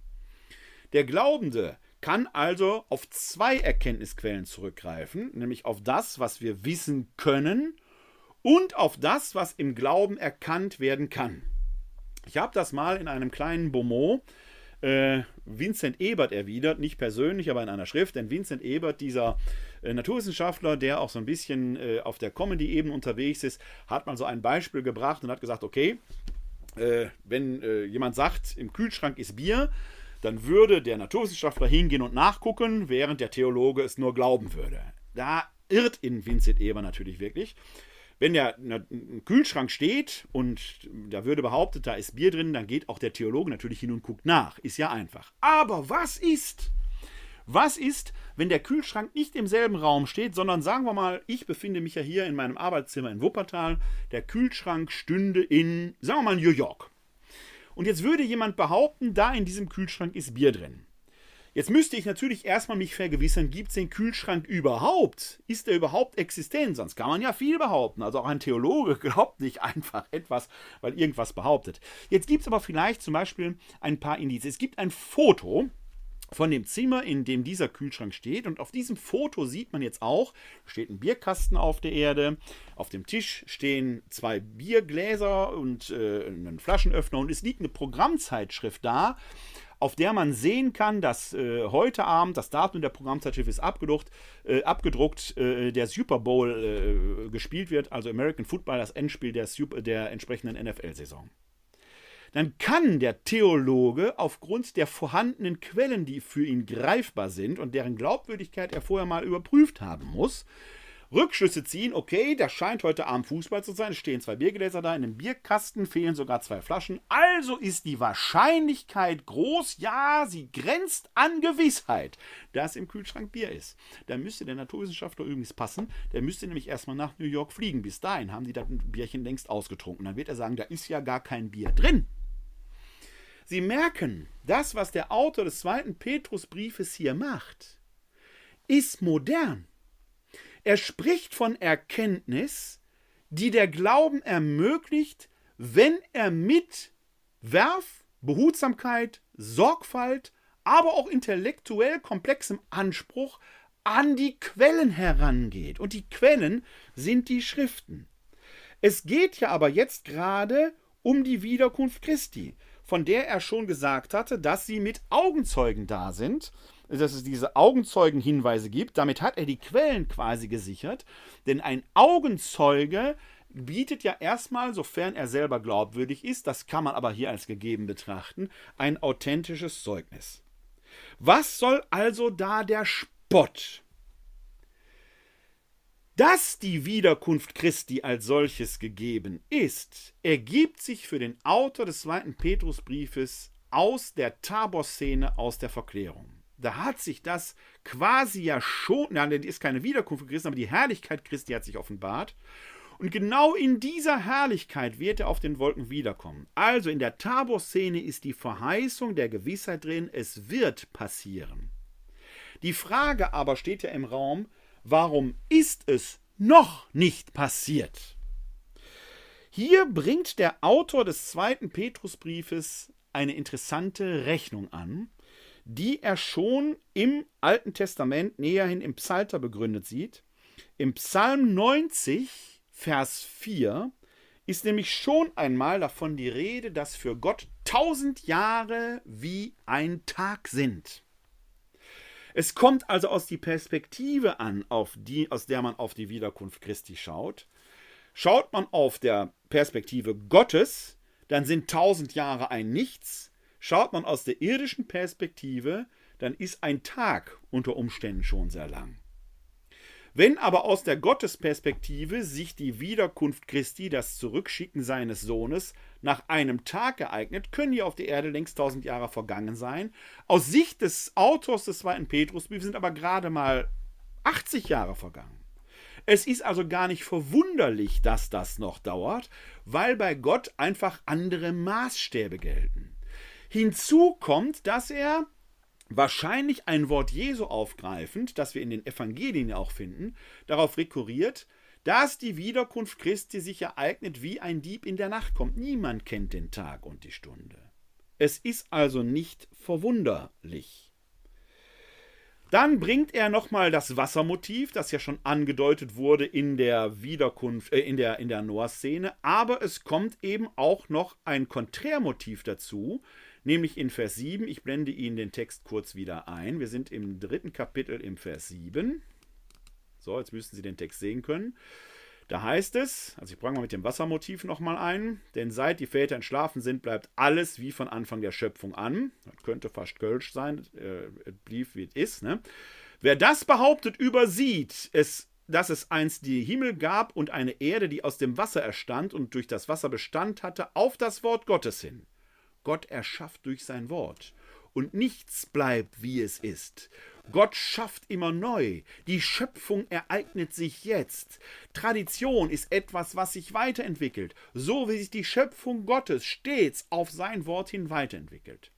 Der Glaubende kann also auf zwei Erkenntnisquellen zurückgreifen, nämlich auf das, was wir wissen können und auf das, was im Glauben erkannt werden kann. Ich habe das mal in einem kleinen Beaumont äh, Vincent Ebert erwidert, nicht persönlich, aber in einer Schrift, denn Vincent Ebert, dieser äh, Naturwissenschaftler, der auch so ein bisschen äh, auf der Comedy-Ebene unterwegs ist, hat mal so ein Beispiel gebracht und hat gesagt, okay, äh, wenn äh, jemand sagt, im Kühlschrank ist Bier, dann würde der Naturwissenschaftler hingehen und nachgucken, während der Theologe es nur glauben würde. Da irrt in Vincent Eber natürlich wirklich. Wenn der Kühlschrank steht und da würde behauptet, da ist Bier drin, dann geht auch der Theologe natürlich hin und guckt nach. Ist ja einfach. Aber was ist, was ist, wenn der Kühlschrank nicht im selben Raum steht, sondern sagen wir mal, ich befinde mich ja hier in meinem Arbeitszimmer in Wuppertal, der Kühlschrank stünde in, sagen wir mal, New York. Und jetzt würde jemand behaupten, da in diesem Kühlschrank ist Bier drin. Jetzt müsste ich natürlich erstmal mich vergewissern, gibt es den Kühlschrank überhaupt? Ist er überhaupt existent? Sonst kann man ja viel behaupten. Also auch ein Theologe glaubt nicht einfach etwas, weil irgendwas behauptet. Jetzt gibt es aber vielleicht zum Beispiel ein paar Indizien. Es gibt ein Foto, von dem Zimmer, in dem dieser Kühlschrank steht. Und auf diesem Foto sieht man jetzt auch, steht ein Bierkasten auf der Erde. Auf dem Tisch stehen zwei Biergläser und äh, ein Flaschenöffner und es liegt eine Programmzeitschrift da, auf der man sehen kann, dass äh, heute Abend, das Datum der Programmzeitschrift ist abgedruckt, äh, abgedruckt äh, der Super Bowl äh, gespielt wird, also American Football, das Endspiel der, Super, der entsprechenden NFL-Saison dann kann der Theologe aufgrund der vorhandenen Quellen, die für ihn greifbar sind und deren Glaubwürdigkeit er vorher mal überprüft haben muss, Rückschlüsse ziehen, okay, da scheint heute Abend Fußball zu sein, es stehen zwei Biergläser da, in dem Bierkasten fehlen sogar zwei Flaschen, also ist die Wahrscheinlichkeit groß, ja, sie grenzt an Gewissheit, dass im Kühlschrank Bier ist. Da müsste der Naturwissenschaftler übrigens passen, der müsste nämlich erstmal nach New York fliegen. Bis dahin haben die das Bierchen längst ausgetrunken. Dann wird er sagen, da ist ja gar kein Bier drin. Sie merken, das, was der Autor des zweiten Petrusbriefes hier macht, ist modern. Er spricht von Erkenntnis, die der Glauben ermöglicht, wenn er mit Werf, Behutsamkeit, Sorgfalt, aber auch intellektuell komplexem Anspruch an die Quellen herangeht. Und die Quellen sind die Schriften. Es geht ja aber jetzt gerade um die Wiederkunft Christi von der er schon gesagt hatte, dass sie mit Augenzeugen da sind, dass es diese Augenzeugenhinweise gibt. Damit hat er die Quellen quasi gesichert, denn ein Augenzeuge bietet ja erstmal, sofern er selber glaubwürdig ist, das kann man aber hier als gegeben betrachten, ein authentisches Zeugnis. Was soll also da der Spott? Dass die Wiederkunft Christi als solches gegeben ist, ergibt sich für den Autor des zweiten Petrusbriefes aus der Tabor-Szene, aus der Verklärung. Da hat sich das quasi ja schon, nein, die ist keine Wiederkunft Christi, aber die Herrlichkeit Christi hat sich offenbart. Und genau in dieser Herrlichkeit wird er auf den Wolken wiederkommen. Also in der Tabor-Szene ist die Verheißung der Gewissheit drin, es wird passieren. Die Frage aber steht ja im Raum, warum ist es noch nicht passiert? Hier bringt der Autor des zweiten Petrusbriefes eine interessante Rechnung an, die er schon im Alten Testament näherhin im Psalter begründet sieht. Im Psalm 90, Vers 4 ist nämlich schon einmal davon die Rede, dass für Gott tausend Jahre wie ein Tag sind. Es kommt also aus die Perspektive an, die, aus der man auf die Wiederkunft Christi schaut. Schaut man auf der Perspektive Gottes, dann sind tausend Jahre ein Nichts. Schaut man aus der irdischen Perspektive, dann ist ein Tag unter Umständen schon sehr lang. Wenn aber aus der Gottesperspektive sich die Wiederkunft Christi, das Zurückschicken seines Sohnes, nach einem Tag ereignet, können hier auf der Erde längst tausend Jahre vergangen sein. Aus Sicht des Autors des zweiten Petrusbriefs sind aber gerade mal 80 Jahre vergangen. Es ist also gar nicht verwunderlich, dass das noch dauert, weil bei Gott einfach andere Maßstäbe gelten. Hinzu kommt, dass er wahrscheinlich ein Wort Jesu aufgreifend, das wir in den Evangelien auch finden, darauf rekurriert, dass die Wiederkunft Christi sich ereignet wie ein Dieb in der Nacht kommt. Niemand kennt den Tag und die Stunde. Es ist also nicht verwunderlich. Dann bringt er nochmal das Wassermotiv, das ja schon angedeutet wurde in der Wiederkunft, äh, in der, in der Noah-Szene, aber es kommt eben auch noch ein Konträrmotiv dazu, nämlich in Vers 7. Ich blende Ihnen den Text kurz wieder ein. Wir sind im dritten Kapitel im Vers 7. So, jetzt müssten Sie den Text sehen können. Da heißt es, also ich bringe mal mit dem Wassermotiv nochmal ein, denn seit die Väter entschlafen sind, bleibt alles wie von Anfang der Schöpfung an. Das könnte fast Kölsch sein, äh, blieb wie es ist. Ne? Wer das behauptet, übersieht es, dass es einst die Himmel gab und eine Erde, die aus dem Wasser erstand und durch das Wasser Bestand hatte, auf das Wort Gottes hin. Gott erschafft durch sein Wort. Und nichts bleibt, wie es ist. Gott schafft immer neu. Die Schöpfung ereignet sich jetzt. Tradition ist etwas, was sich weiterentwickelt, so wie sich die Schöpfung Gottes stets auf sein Wort hin weiterentwickelt.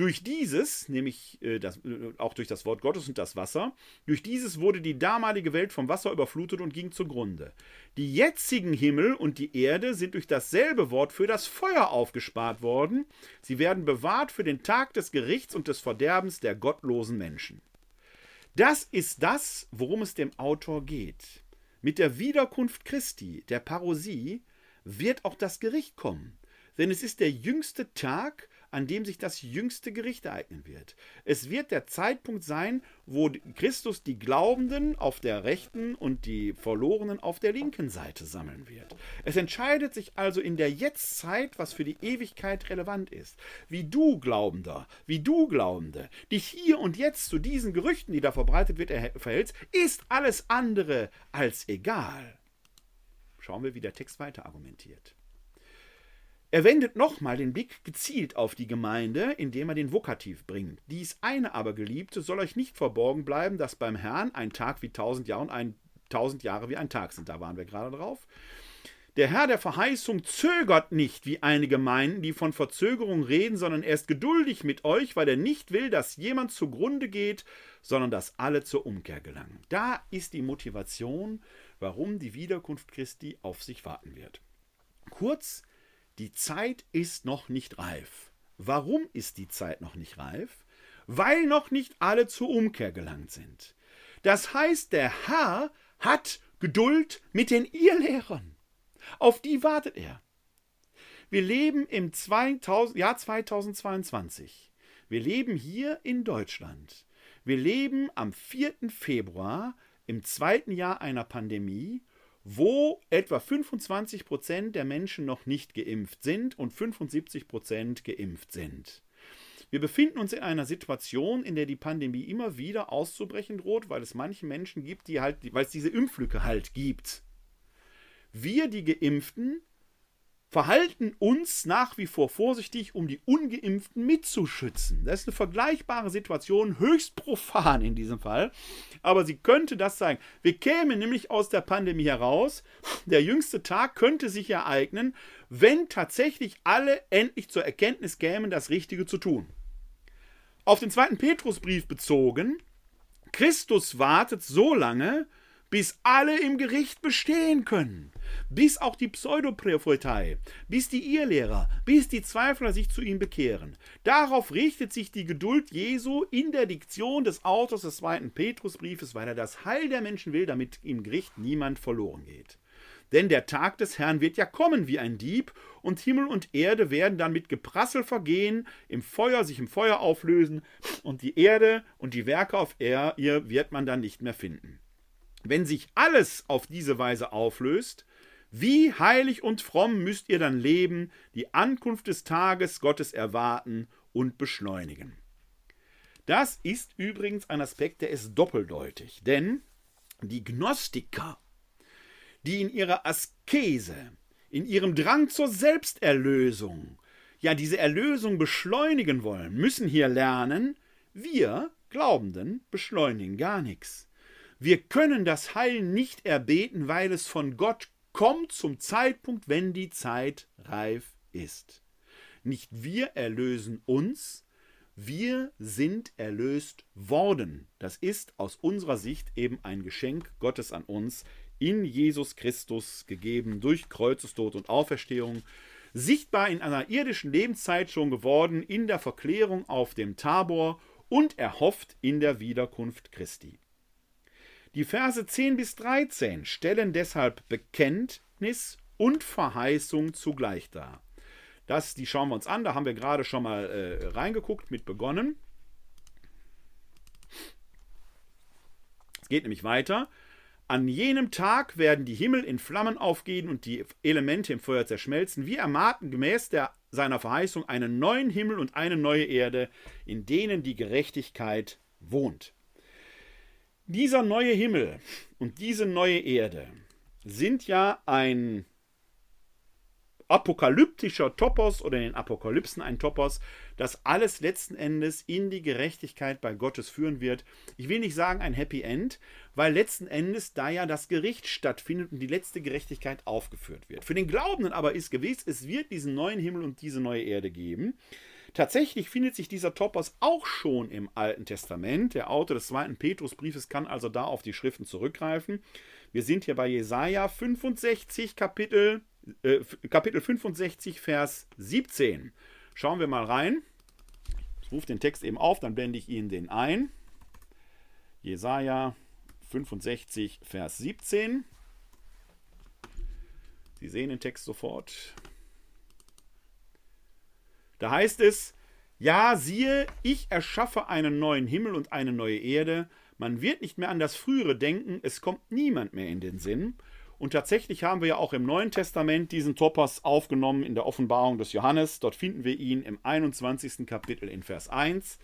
Durch dieses, nämlich äh, das, äh, auch durch das Wort Gottes und das Wasser, durch dieses wurde die damalige Welt vom Wasser überflutet und ging zugrunde. Die jetzigen Himmel und die Erde sind durch dasselbe Wort für das Feuer aufgespart worden. Sie werden bewahrt für den Tag des Gerichts und des Verderbens der gottlosen Menschen. Das ist das, worum es dem Autor geht. Mit der Wiederkunft Christi, der Parosie, wird auch das Gericht kommen. Denn es ist der jüngste Tag, an dem sich das jüngste Gericht ereignen wird. Es wird der Zeitpunkt sein, wo Christus die Glaubenden auf der rechten und die Verlorenen auf der linken Seite sammeln wird. Es entscheidet sich also in der Jetztzeit, was für die Ewigkeit relevant ist. Wie du Glaubender, wie du Glaubende, dich hier und jetzt zu diesen Gerüchten, die da verbreitet wird, verhältst, ist alles andere als egal. Schauen wir, wie der Text weiter argumentiert. Er wendet nochmal den Blick gezielt auf die Gemeinde, indem er den Vokativ bringt. Dies eine aber, Geliebte, soll euch nicht verborgen bleiben, dass beim Herrn ein Tag wie tausend Jahre und ein tausend Jahre wie ein Tag sind. Da waren wir gerade drauf. Der Herr der Verheißung zögert nicht, wie einige meinen, die von Verzögerung reden, sondern er ist geduldig mit euch, weil er nicht will, dass jemand zugrunde geht, sondern dass alle zur Umkehr gelangen. Da ist die Motivation, warum die Wiederkunft Christi auf sich warten wird. Kurz, die Zeit ist noch nicht reif. Warum ist die Zeit noch nicht reif? Weil noch nicht alle zur Umkehr gelangt sind. Das heißt, der Herr hat Geduld mit den Irrlehrern. Auf die wartet er. Wir leben im 2000, Jahr 2022. Wir leben hier in Deutschland. Wir leben am 4. Februar im zweiten Jahr einer Pandemie wo etwa 25 Prozent der Menschen noch nicht geimpft sind und 75 Prozent geimpft sind. Wir befinden uns in einer Situation, in der die Pandemie immer wieder auszubrechen droht, weil es manche Menschen gibt, die halt, weil es diese Impflücke halt gibt. Wir, die Geimpften, verhalten uns nach wie vor vorsichtig, um die ungeimpften mitzuschützen. Das ist eine vergleichbare Situation, höchst profan in diesem Fall, aber sie könnte das sein. Wir kämen nämlich aus der Pandemie heraus, der jüngste Tag könnte sich ereignen, wenn tatsächlich alle endlich zur Erkenntnis kämen, das Richtige zu tun. Auf den zweiten Petrusbrief bezogen, Christus wartet so lange, bis alle im Gericht bestehen können, bis auch die Pseudoprophetei, bis die Irrlehrer, bis die Zweifler sich zu ihm bekehren. Darauf richtet sich die Geduld Jesu in der Diktion des Autors des zweiten Petrusbriefes, weil er das Heil der Menschen will, damit im Gericht niemand verloren geht. Denn der Tag des Herrn wird ja kommen wie ein Dieb, und Himmel und Erde werden dann mit Geprassel vergehen, im Feuer sich im Feuer auflösen, und die Erde und die Werke auf ihr wird man dann nicht mehr finden. Wenn sich alles auf diese Weise auflöst, wie heilig und fromm müsst ihr dann leben, die Ankunft des Tages Gottes erwarten und beschleunigen. Das ist übrigens ein Aspekt, der ist doppeldeutig, denn die Gnostiker, die in ihrer Askese, in ihrem Drang zur Selbsterlösung, ja diese Erlösung beschleunigen wollen, müssen hier lernen, wir Glaubenden beschleunigen gar nichts. Wir können das Heil nicht erbeten, weil es von Gott kommt zum Zeitpunkt, wenn die Zeit reif ist. Nicht wir erlösen uns, wir sind erlöst worden. Das ist aus unserer Sicht eben ein Geschenk Gottes an uns, in Jesus Christus gegeben, durch Kreuzestod und Auferstehung, sichtbar in einer irdischen Lebenszeit schon geworden, in der Verklärung auf dem Tabor und erhofft in der Wiederkunft Christi. Die Verse 10 bis 13 stellen deshalb Bekenntnis und Verheißung zugleich dar. Das, die schauen wir uns an, da haben wir gerade schon mal äh, reingeguckt, mit begonnen. Es geht nämlich weiter. An jenem Tag werden die Himmel in Flammen aufgehen und die Elemente im Feuer zerschmelzen. Wir ermahnten gemäß der, seiner Verheißung einen neuen Himmel und eine neue Erde, in denen die Gerechtigkeit wohnt. Dieser neue Himmel und diese neue Erde sind ja ein apokalyptischer Topos oder in den Apokalypsen ein Topos, das alles letzten Endes in die Gerechtigkeit bei Gottes führen wird. Ich will nicht sagen ein Happy End, weil letzten Endes da ja das Gericht stattfindet und die letzte Gerechtigkeit aufgeführt wird. Für den Glaubenden aber ist gewiss, es wird diesen neuen Himmel und diese neue Erde geben. Tatsächlich findet sich dieser Topos auch schon im Alten Testament. Der Autor des zweiten Petrusbriefes kann also da auf die Schriften zurückgreifen. Wir sind hier bei Jesaja 65, Kapitel äh, Kapitel 65, Vers 17. Schauen wir mal rein. Ich rufe den Text eben auf, dann blende ich Ihnen den ein. Jesaja 65, Vers 17. Sie sehen den Text sofort. Da heißt es: Ja, siehe, ich erschaffe einen neuen Himmel und eine neue Erde. Man wird nicht mehr an das Frühere denken, es kommt niemand mehr in den Sinn. Und tatsächlich haben wir ja auch im Neuen Testament diesen Topos aufgenommen in der Offenbarung des Johannes. Dort finden wir ihn im 21. Kapitel in Vers 1.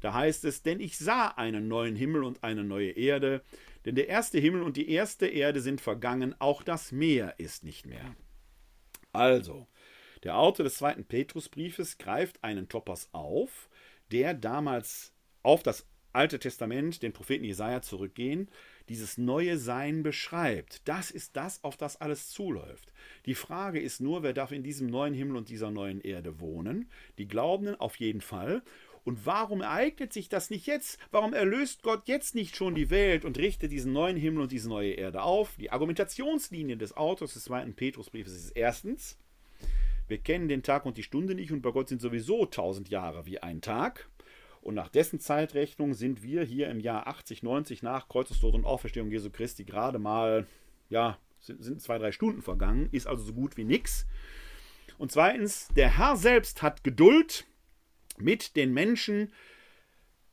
Da heißt es, denn ich sah einen neuen Himmel und eine neue Erde, denn der erste Himmel und die erste Erde sind vergangen, auch das Meer ist nicht mehr. Also, der Autor des zweiten Petrusbriefes greift einen Topos auf, der damals auf das Alte Testament, den Propheten Jesaja zurückgehen, dieses neue Sein beschreibt. Das ist das, auf das alles zuläuft. Die Frage ist nur, wer darf in diesem neuen Himmel und dieser neuen Erde wohnen? Die Glaubenden auf jeden Fall. Und warum ereignet sich das nicht jetzt? Warum erlöst Gott jetzt nicht schon die Welt und richtet diesen neuen Himmel und diese neue Erde auf? Die Argumentationslinie des Autors des zweiten Petrusbriefes ist erstens, wir kennen den Tag und die Stunde nicht und bei Gott sind sowieso tausend Jahre wie ein Tag. Und nach dessen Zeitrechnung sind wir hier im Jahr 80, 90 nach Kreuzestod und Auferstehung Jesu Christi gerade mal, ja, sind, zwei, drei Stunden vergangen, ist also so gut wie nichts. Und zweitens, der Herr selbst hat Geduld mit den Menschen,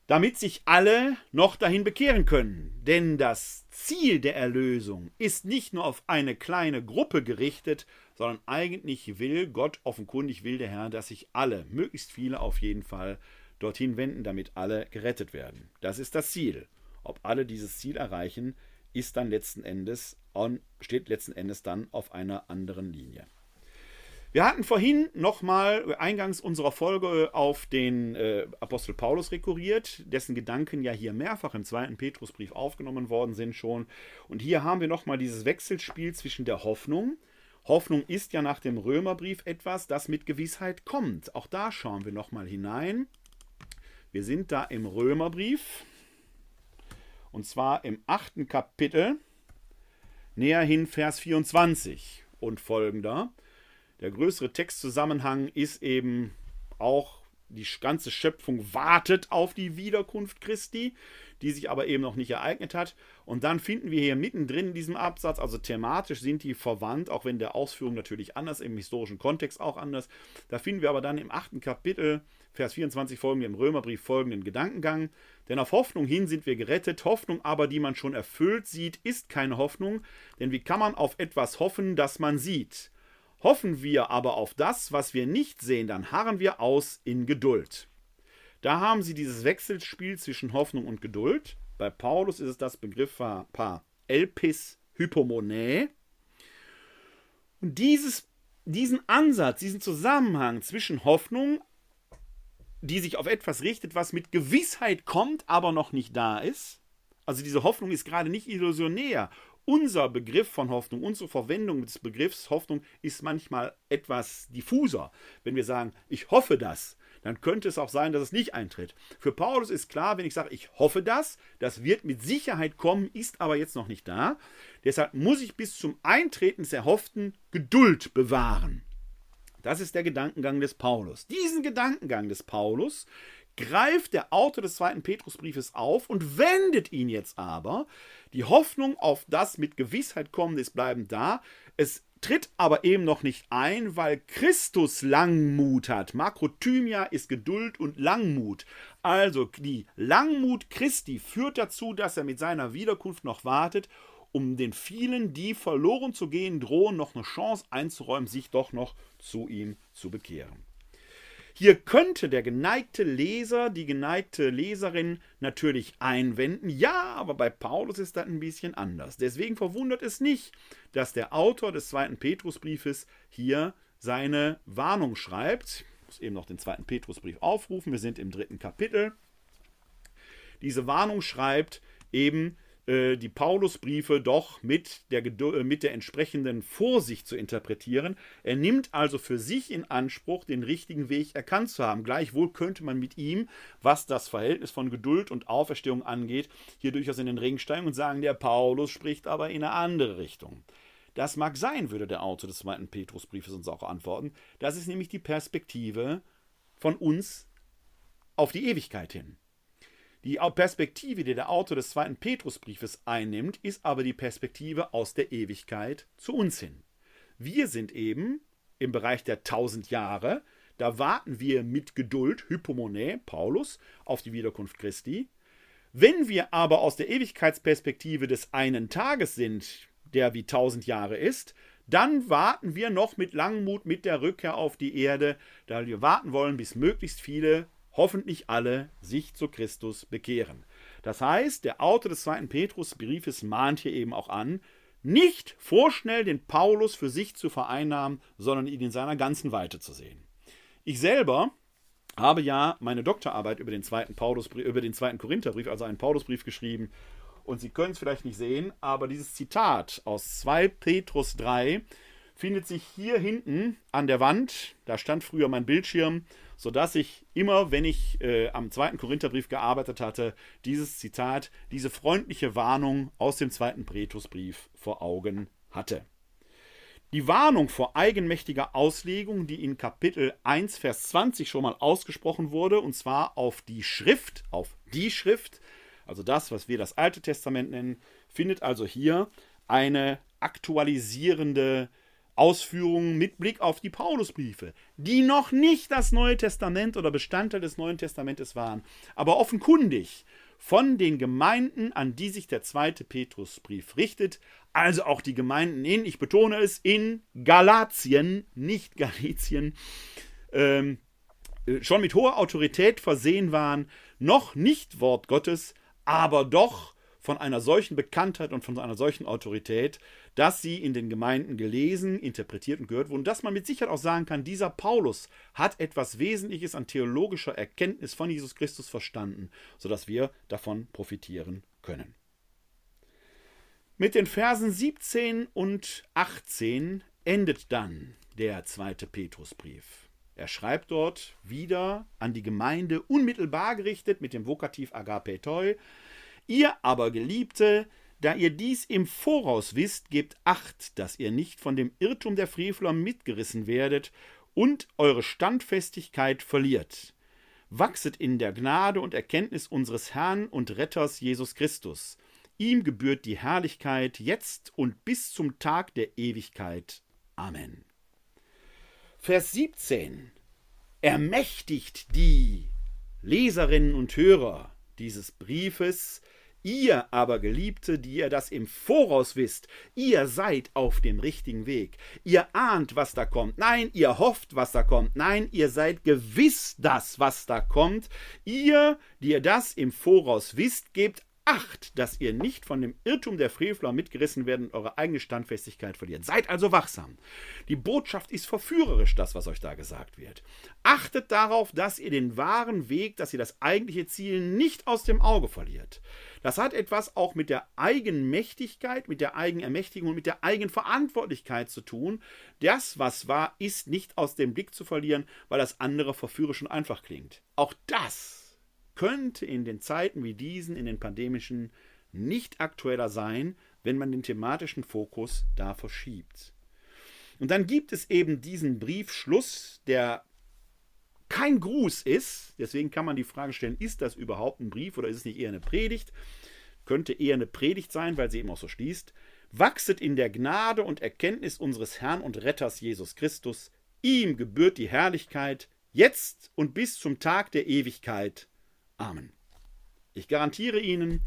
damit sich alle noch dahin bekehren können. Denn das Ziel der Erlösung ist nicht nur auf eine kleine Gruppe gerichtet, sondern eigentlich will Gott, offenkundig will der Herr, dass sich alle, möglichst viele auf jeden Fall, dorthin wenden, damit alle gerettet werden. Das ist das Ziel. Ob alle dieses Ziel erreichen, ist dann letzten Endes steht letzten Endes dann auf einer anderen Linie. Wir hatten vorhin nochmal eingangs unserer Folge auf den äh, Apostel Paulus rekurriert, dessen Gedanken ja hier mehrfach im zweiten Petrusbrief aufgenommen worden sind schon. Und hier haben wir nochmal dieses Wechselspiel zwischen der Hoffnung. Hoffnung ist ja nach dem Römerbrief etwas, das mit Gewissheit kommt. Auch da schauen wir nochmal hinein. Wir sind da im Römerbrief und zwar im achten Kapitel, näher hin Vers 24 und folgender. Der größere Textzusammenhang ist eben auch, die ganze Schöpfung wartet auf die Wiederkunft Christi die sich aber eben noch nicht ereignet hat. Und dann finden wir hier mittendrin in diesem Absatz, also thematisch sind die verwandt, auch wenn der Ausführung natürlich anders, im historischen Kontext auch anders. Da finden wir aber dann im achten Kapitel, Vers 24 folgende, im Römerbrief folgenden Gedankengang. Denn auf Hoffnung hin sind wir gerettet, Hoffnung aber, die man schon erfüllt sieht, ist keine Hoffnung, denn wie kann man auf etwas hoffen, das man sieht? Hoffen wir aber auf das, was wir nicht sehen, dann harren wir aus in Geduld. Da haben sie dieses Wechselspiel zwischen Hoffnung und Geduld. Bei Paulus ist es das Begriff Paar Elpis Hypomonae. Und dieses, diesen Ansatz, diesen Zusammenhang zwischen Hoffnung, die sich auf etwas richtet, was mit Gewissheit kommt, aber noch nicht da ist. Also diese Hoffnung ist gerade nicht illusionär unser Begriff von Hoffnung, unsere Verwendung des Begriffs Hoffnung ist manchmal etwas diffuser. Wenn wir sagen, ich hoffe das, dann könnte es auch sein, dass es nicht eintritt. Für Paulus ist klar, wenn ich sage, ich hoffe das, das wird mit Sicherheit kommen, ist aber jetzt noch nicht da. Deshalb muss ich bis zum Eintreten des Erhofften Geduld bewahren. Das ist der Gedankengang des Paulus. Diesen Gedankengang des Paulus greift der Autor des zweiten Petrusbriefes auf und wendet ihn jetzt aber. Die Hoffnung auf das mit Gewissheit kommende ist bleibend da. Es tritt aber eben noch nicht ein, weil Christus Langmut hat. Makrothymia ist Geduld und Langmut. Also die Langmut Christi führt dazu, dass er mit seiner Wiederkunft noch wartet, um den vielen, die verloren zu gehen drohen, noch eine Chance einzuräumen, sich doch noch zu ihm zu bekehren. Hier könnte der geneigte Leser, die geneigte Leserin natürlich einwenden, ja, aber bei Paulus ist das ein bisschen anders. Deswegen verwundert es nicht, dass der Autor des zweiten Petrusbriefes hier seine Warnung schreibt. Ich muss eben noch den zweiten Petrusbrief aufrufen, wir sind im dritten Kapitel. Diese Warnung schreibt eben, äh, die Paulusbriefe doch mit der, äh, mit der entsprechenden Vorsicht zu interpretieren. Er nimmt also für sich in Anspruch, den richtigen Weg erkannt zu haben. Gleichwohl könnte man mit ihm, was das Verhältnis von Geduld und Auferstehung angeht, hier durchaus in den Ring steigen und sagen, der Paulus spricht aber in eine andere Richtung. Das mag sein, würde der Autor des zweiten Petrusbriefes uns auch antworten. Das ist nämlich die Perspektive von uns auf die Ewigkeit hin. Die Perspektive, die der Autor des zweiten Petrusbriefes einnimmt, ist aber die Perspektive aus der Ewigkeit zu uns hin. Wir sind eben im Bereich der tausend Jahre, da warten wir mit Geduld, Hypomone, Paulus, auf die Wiederkunft Christi. Wenn wir aber aus der Ewigkeitsperspektive des einen Tages sind, der wie tausend Jahre ist, dann warten wir noch mit Langmut mit der Rückkehr auf die Erde, da wir warten wollen, bis möglichst viele hoffentlich alle sich zu Christus bekehren. Das heißt, der Autor des zweiten Petrusbriefes mahnt hier eben auch an, nicht vorschnell den Paulus für sich zu vereinnahmen, sondern ihn in seiner ganzen Weite zu sehen. Ich selber habe ja meine Doktorarbeit über den zweiten, Paulusbrief, über den zweiten Korintherbrief, also einen Paulusbrief geschrieben. Und Sie können es vielleicht nicht sehen, aber dieses Zitat aus 2 Petrus 3 findet sich hier hinten an der Wand. Da stand früher mein Bildschirm sodass ich immer, wenn ich äh, am zweiten Korintherbrief gearbeitet hatte, dieses Zitat, diese freundliche Warnung aus dem zweiten Petrusbrief vor Augen hatte. Die Warnung vor eigenmächtiger Auslegung, die in Kapitel 1, Vers 20 schon mal ausgesprochen wurde, und zwar auf die Schrift, auf die Schrift, also das, was wir das Alte Testament nennen, findet also hier eine aktualisierende Ausführungen mit Blick auf die Paulusbriefe, die noch nicht das Neue Testament oder Bestandteil des Neuen Testamentes waren, aber offenkundig von den Gemeinden, an die sich der zweite Petrusbrief richtet, also auch die Gemeinden in, ich betone es, in Galatien, nicht Galizien, ähm, äh, schon mit hoher Autorität versehen waren, noch nicht Wort Gottes, aber doch von einer solchen Bekanntheit und von einer solchen Autorität, dass sie in den Gemeinden gelesen, interpretiert und gehört wurden, dass man mit Sicherheit auch sagen kann, dieser Paulus hat etwas Wesentliches an theologischer Erkenntnis von Jesus Christus verstanden, sodass wir davon profitieren können. Mit den Versen 17 und 18 endet dann der zweite Petrusbrief. Er schreibt dort wieder an die Gemeinde unmittelbar gerichtet mit dem Vokativ agapetoi, Ihr aber, Geliebte, da ihr dies im Voraus wisst, gebt acht, dass ihr nicht von dem Irrtum der Frevler mitgerissen werdet und eure Standfestigkeit verliert. Wachset in der Gnade und Erkenntnis unseres Herrn und Retters Jesus Christus. Ihm gebührt die Herrlichkeit jetzt und bis zum Tag der Ewigkeit. Amen. Vers 17 ermächtigt die Leserinnen und Hörer dieses Briefes, Ihr aber, Geliebte, die ihr das im Voraus wisst, ihr seid auf dem richtigen Weg. Ihr ahnt, was da kommt. Nein, ihr hofft, was da kommt. Nein, ihr seid gewiss das, was da kommt. Ihr, die ihr das im Voraus wisst, gebt Acht, dass ihr nicht von dem Irrtum der Frevler mitgerissen werdet und eure eigene Standfestigkeit verliert. Seid also wachsam. Die Botschaft ist verführerisch, das, was euch da gesagt wird. Achtet darauf, dass ihr den wahren Weg, dass ihr das eigentliche Ziel nicht aus dem Auge verliert. Das hat etwas auch mit der Eigenmächtigkeit, mit der Eigenermächtigung und mit der Eigenverantwortlichkeit zu tun. Das, was war, ist nicht aus dem Blick zu verlieren, weil das andere verführerisch und einfach klingt. Auch das könnte in den Zeiten wie diesen, in den pandemischen, nicht aktueller sein, wenn man den thematischen Fokus da verschiebt. Und dann gibt es eben diesen Briefschluss, der kein Gruß ist. Deswegen kann man die Frage stellen, ist das überhaupt ein Brief oder ist es nicht eher eine Predigt? Könnte eher eine Predigt sein, weil sie eben auch so schließt. Wachset in der Gnade und Erkenntnis unseres Herrn und Retters Jesus Christus. Ihm gebührt die Herrlichkeit, jetzt und bis zum Tag der Ewigkeit. Amen. Ich garantiere Ihnen,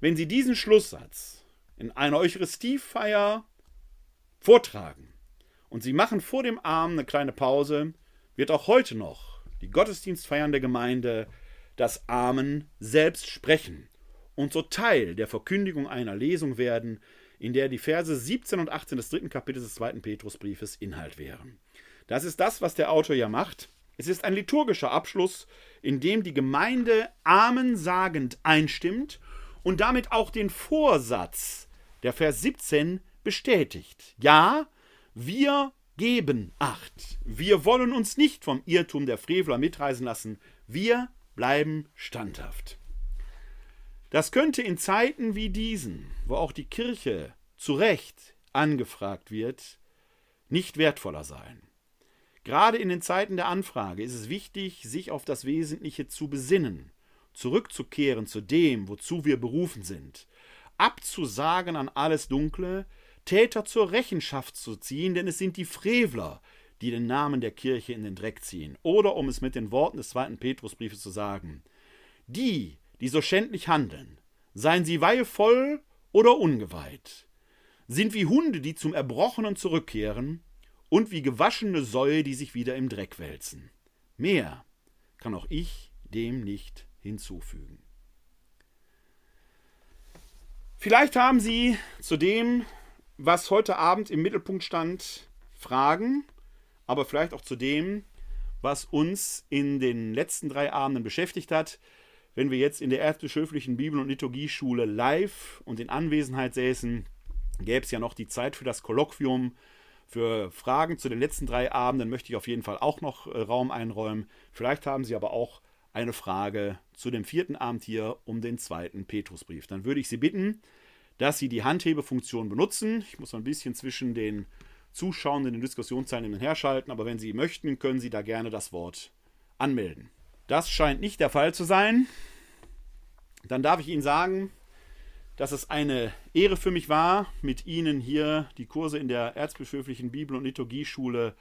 wenn Sie diesen Schlusssatz in einer Eucharistiefeier vortragen und Sie machen vor dem Arm eine kleine Pause, wird auch heute noch die gottesdienstfeiernde Gemeinde das Amen selbst sprechen und so Teil der Verkündigung einer Lesung werden, in der die Verse 17 und 18 des dritten Kapitels des zweiten Petrusbriefes Inhalt wären. Das ist das, was der Autor ja macht. Es ist ein liturgischer Abschluss, in dem die Gemeinde Amen sagend einstimmt und damit auch den Vorsatz der Vers 17 bestätigt. Ja, wir geben Acht. Wir wollen uns nicht vom Irrtum der Frevler mitreisen lassen. Wir bleiben standhaft. Das könnte in Zeiten wie diesen, wo auch die Kirche zu Recht angefragt wird, nicht wertvoller sein. Gerade in den Zeiten der Anfrage ist es wichtig, sich auf das Wesentliche zu besinnen, zurückzukehren zu dem, wozu wir berufen sind, abzusagen an alles Dunkle, Täter zur Rechenschaft zu ziehen, denn es sind die Frevler, die den Namen der Kirche in den Dreck ziehen. Oder um es mit den Worten des zweiten Petrusbriefes zu sagen, die, die so schändlich handeln, seien sie weihevoll oder ungeweiht, sind wie Hunde, die zum Erbrochenen zurückkehren, und wie gewaschene Säue, die sich wieder im Dreck wälzen. Mehr kann auch ich dem nicht hinzufügen. Vielleicht haben Sie zu dem, was heute Abend im Mittelpunkt stand, Fragen, aber vielleicht auch zu dem, was uns in den letzten drei Abenden beschäftigt hat, wenn wir jetzt in der erzbischöflichen Bibel- und Liturgieschule live und in Anwesenheit säßen, gäbe es ja noch die Zeit für das Kolloquium für Fragen zu den letzten drei Abenden möchte ich auf jeden Fall auch noch äh, Raum einräumen. Vielleicht haben Sie aber auch eine Frage zu dem vierten Abend hier um den zweiten Petrusbrief. Dann würde ich Sie bitten, dass Sie die Handhebefunktion benutzen. Ich muss mal ein bisschen zwischen den Zuschauenden, den Diskussionsteilnehmern herschalten, aber wenn Sie möchten, können Sie da gerne das Wort anmelden. Das scheint nicht der Fall zu sein. Dann darf ich Ihnen sagen, dass es eine Ehre für mich war, mit Ihnen hier die Kurse in der Erzbischöflichen Bibel- und Liturgieschule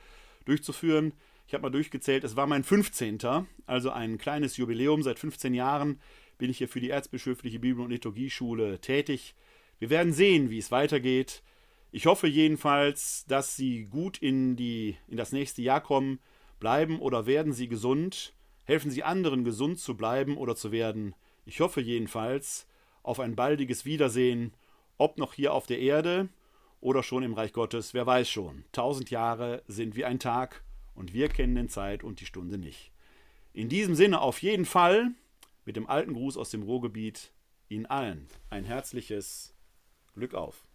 durchzuführen. Ich habe mal durchgezählt, es war mein 15. Also ein kleines Jubiläum. Seit 15 Jahren bin ich hier für die Erzbischöfliche Bibel- und Liturgieschule tätig. Wir werden sehen, wie es weitergeht. Ich hoffe jedenfalls, dass Sie gut in, die, in das nächste Jahr kommen. Bleiben oder werden Sie gesund? Helfen Sie anderen, gesund zu bleiben oder zu werden? Ich hoffe jedenfalls, auf ein baldiges Wiedersehen, ob noch hier auf der Erde oder schon im Reich Gottes, wer weiß schon. Tausend Jahre sind wie ein Tag und wir kennen den Zeit und die Stunde nicht. In diesem Sinne auf jeden Fall mit dem alten Gruß aus dem Ruhrgebiet Ihnen allen ein herzliches Glück auf.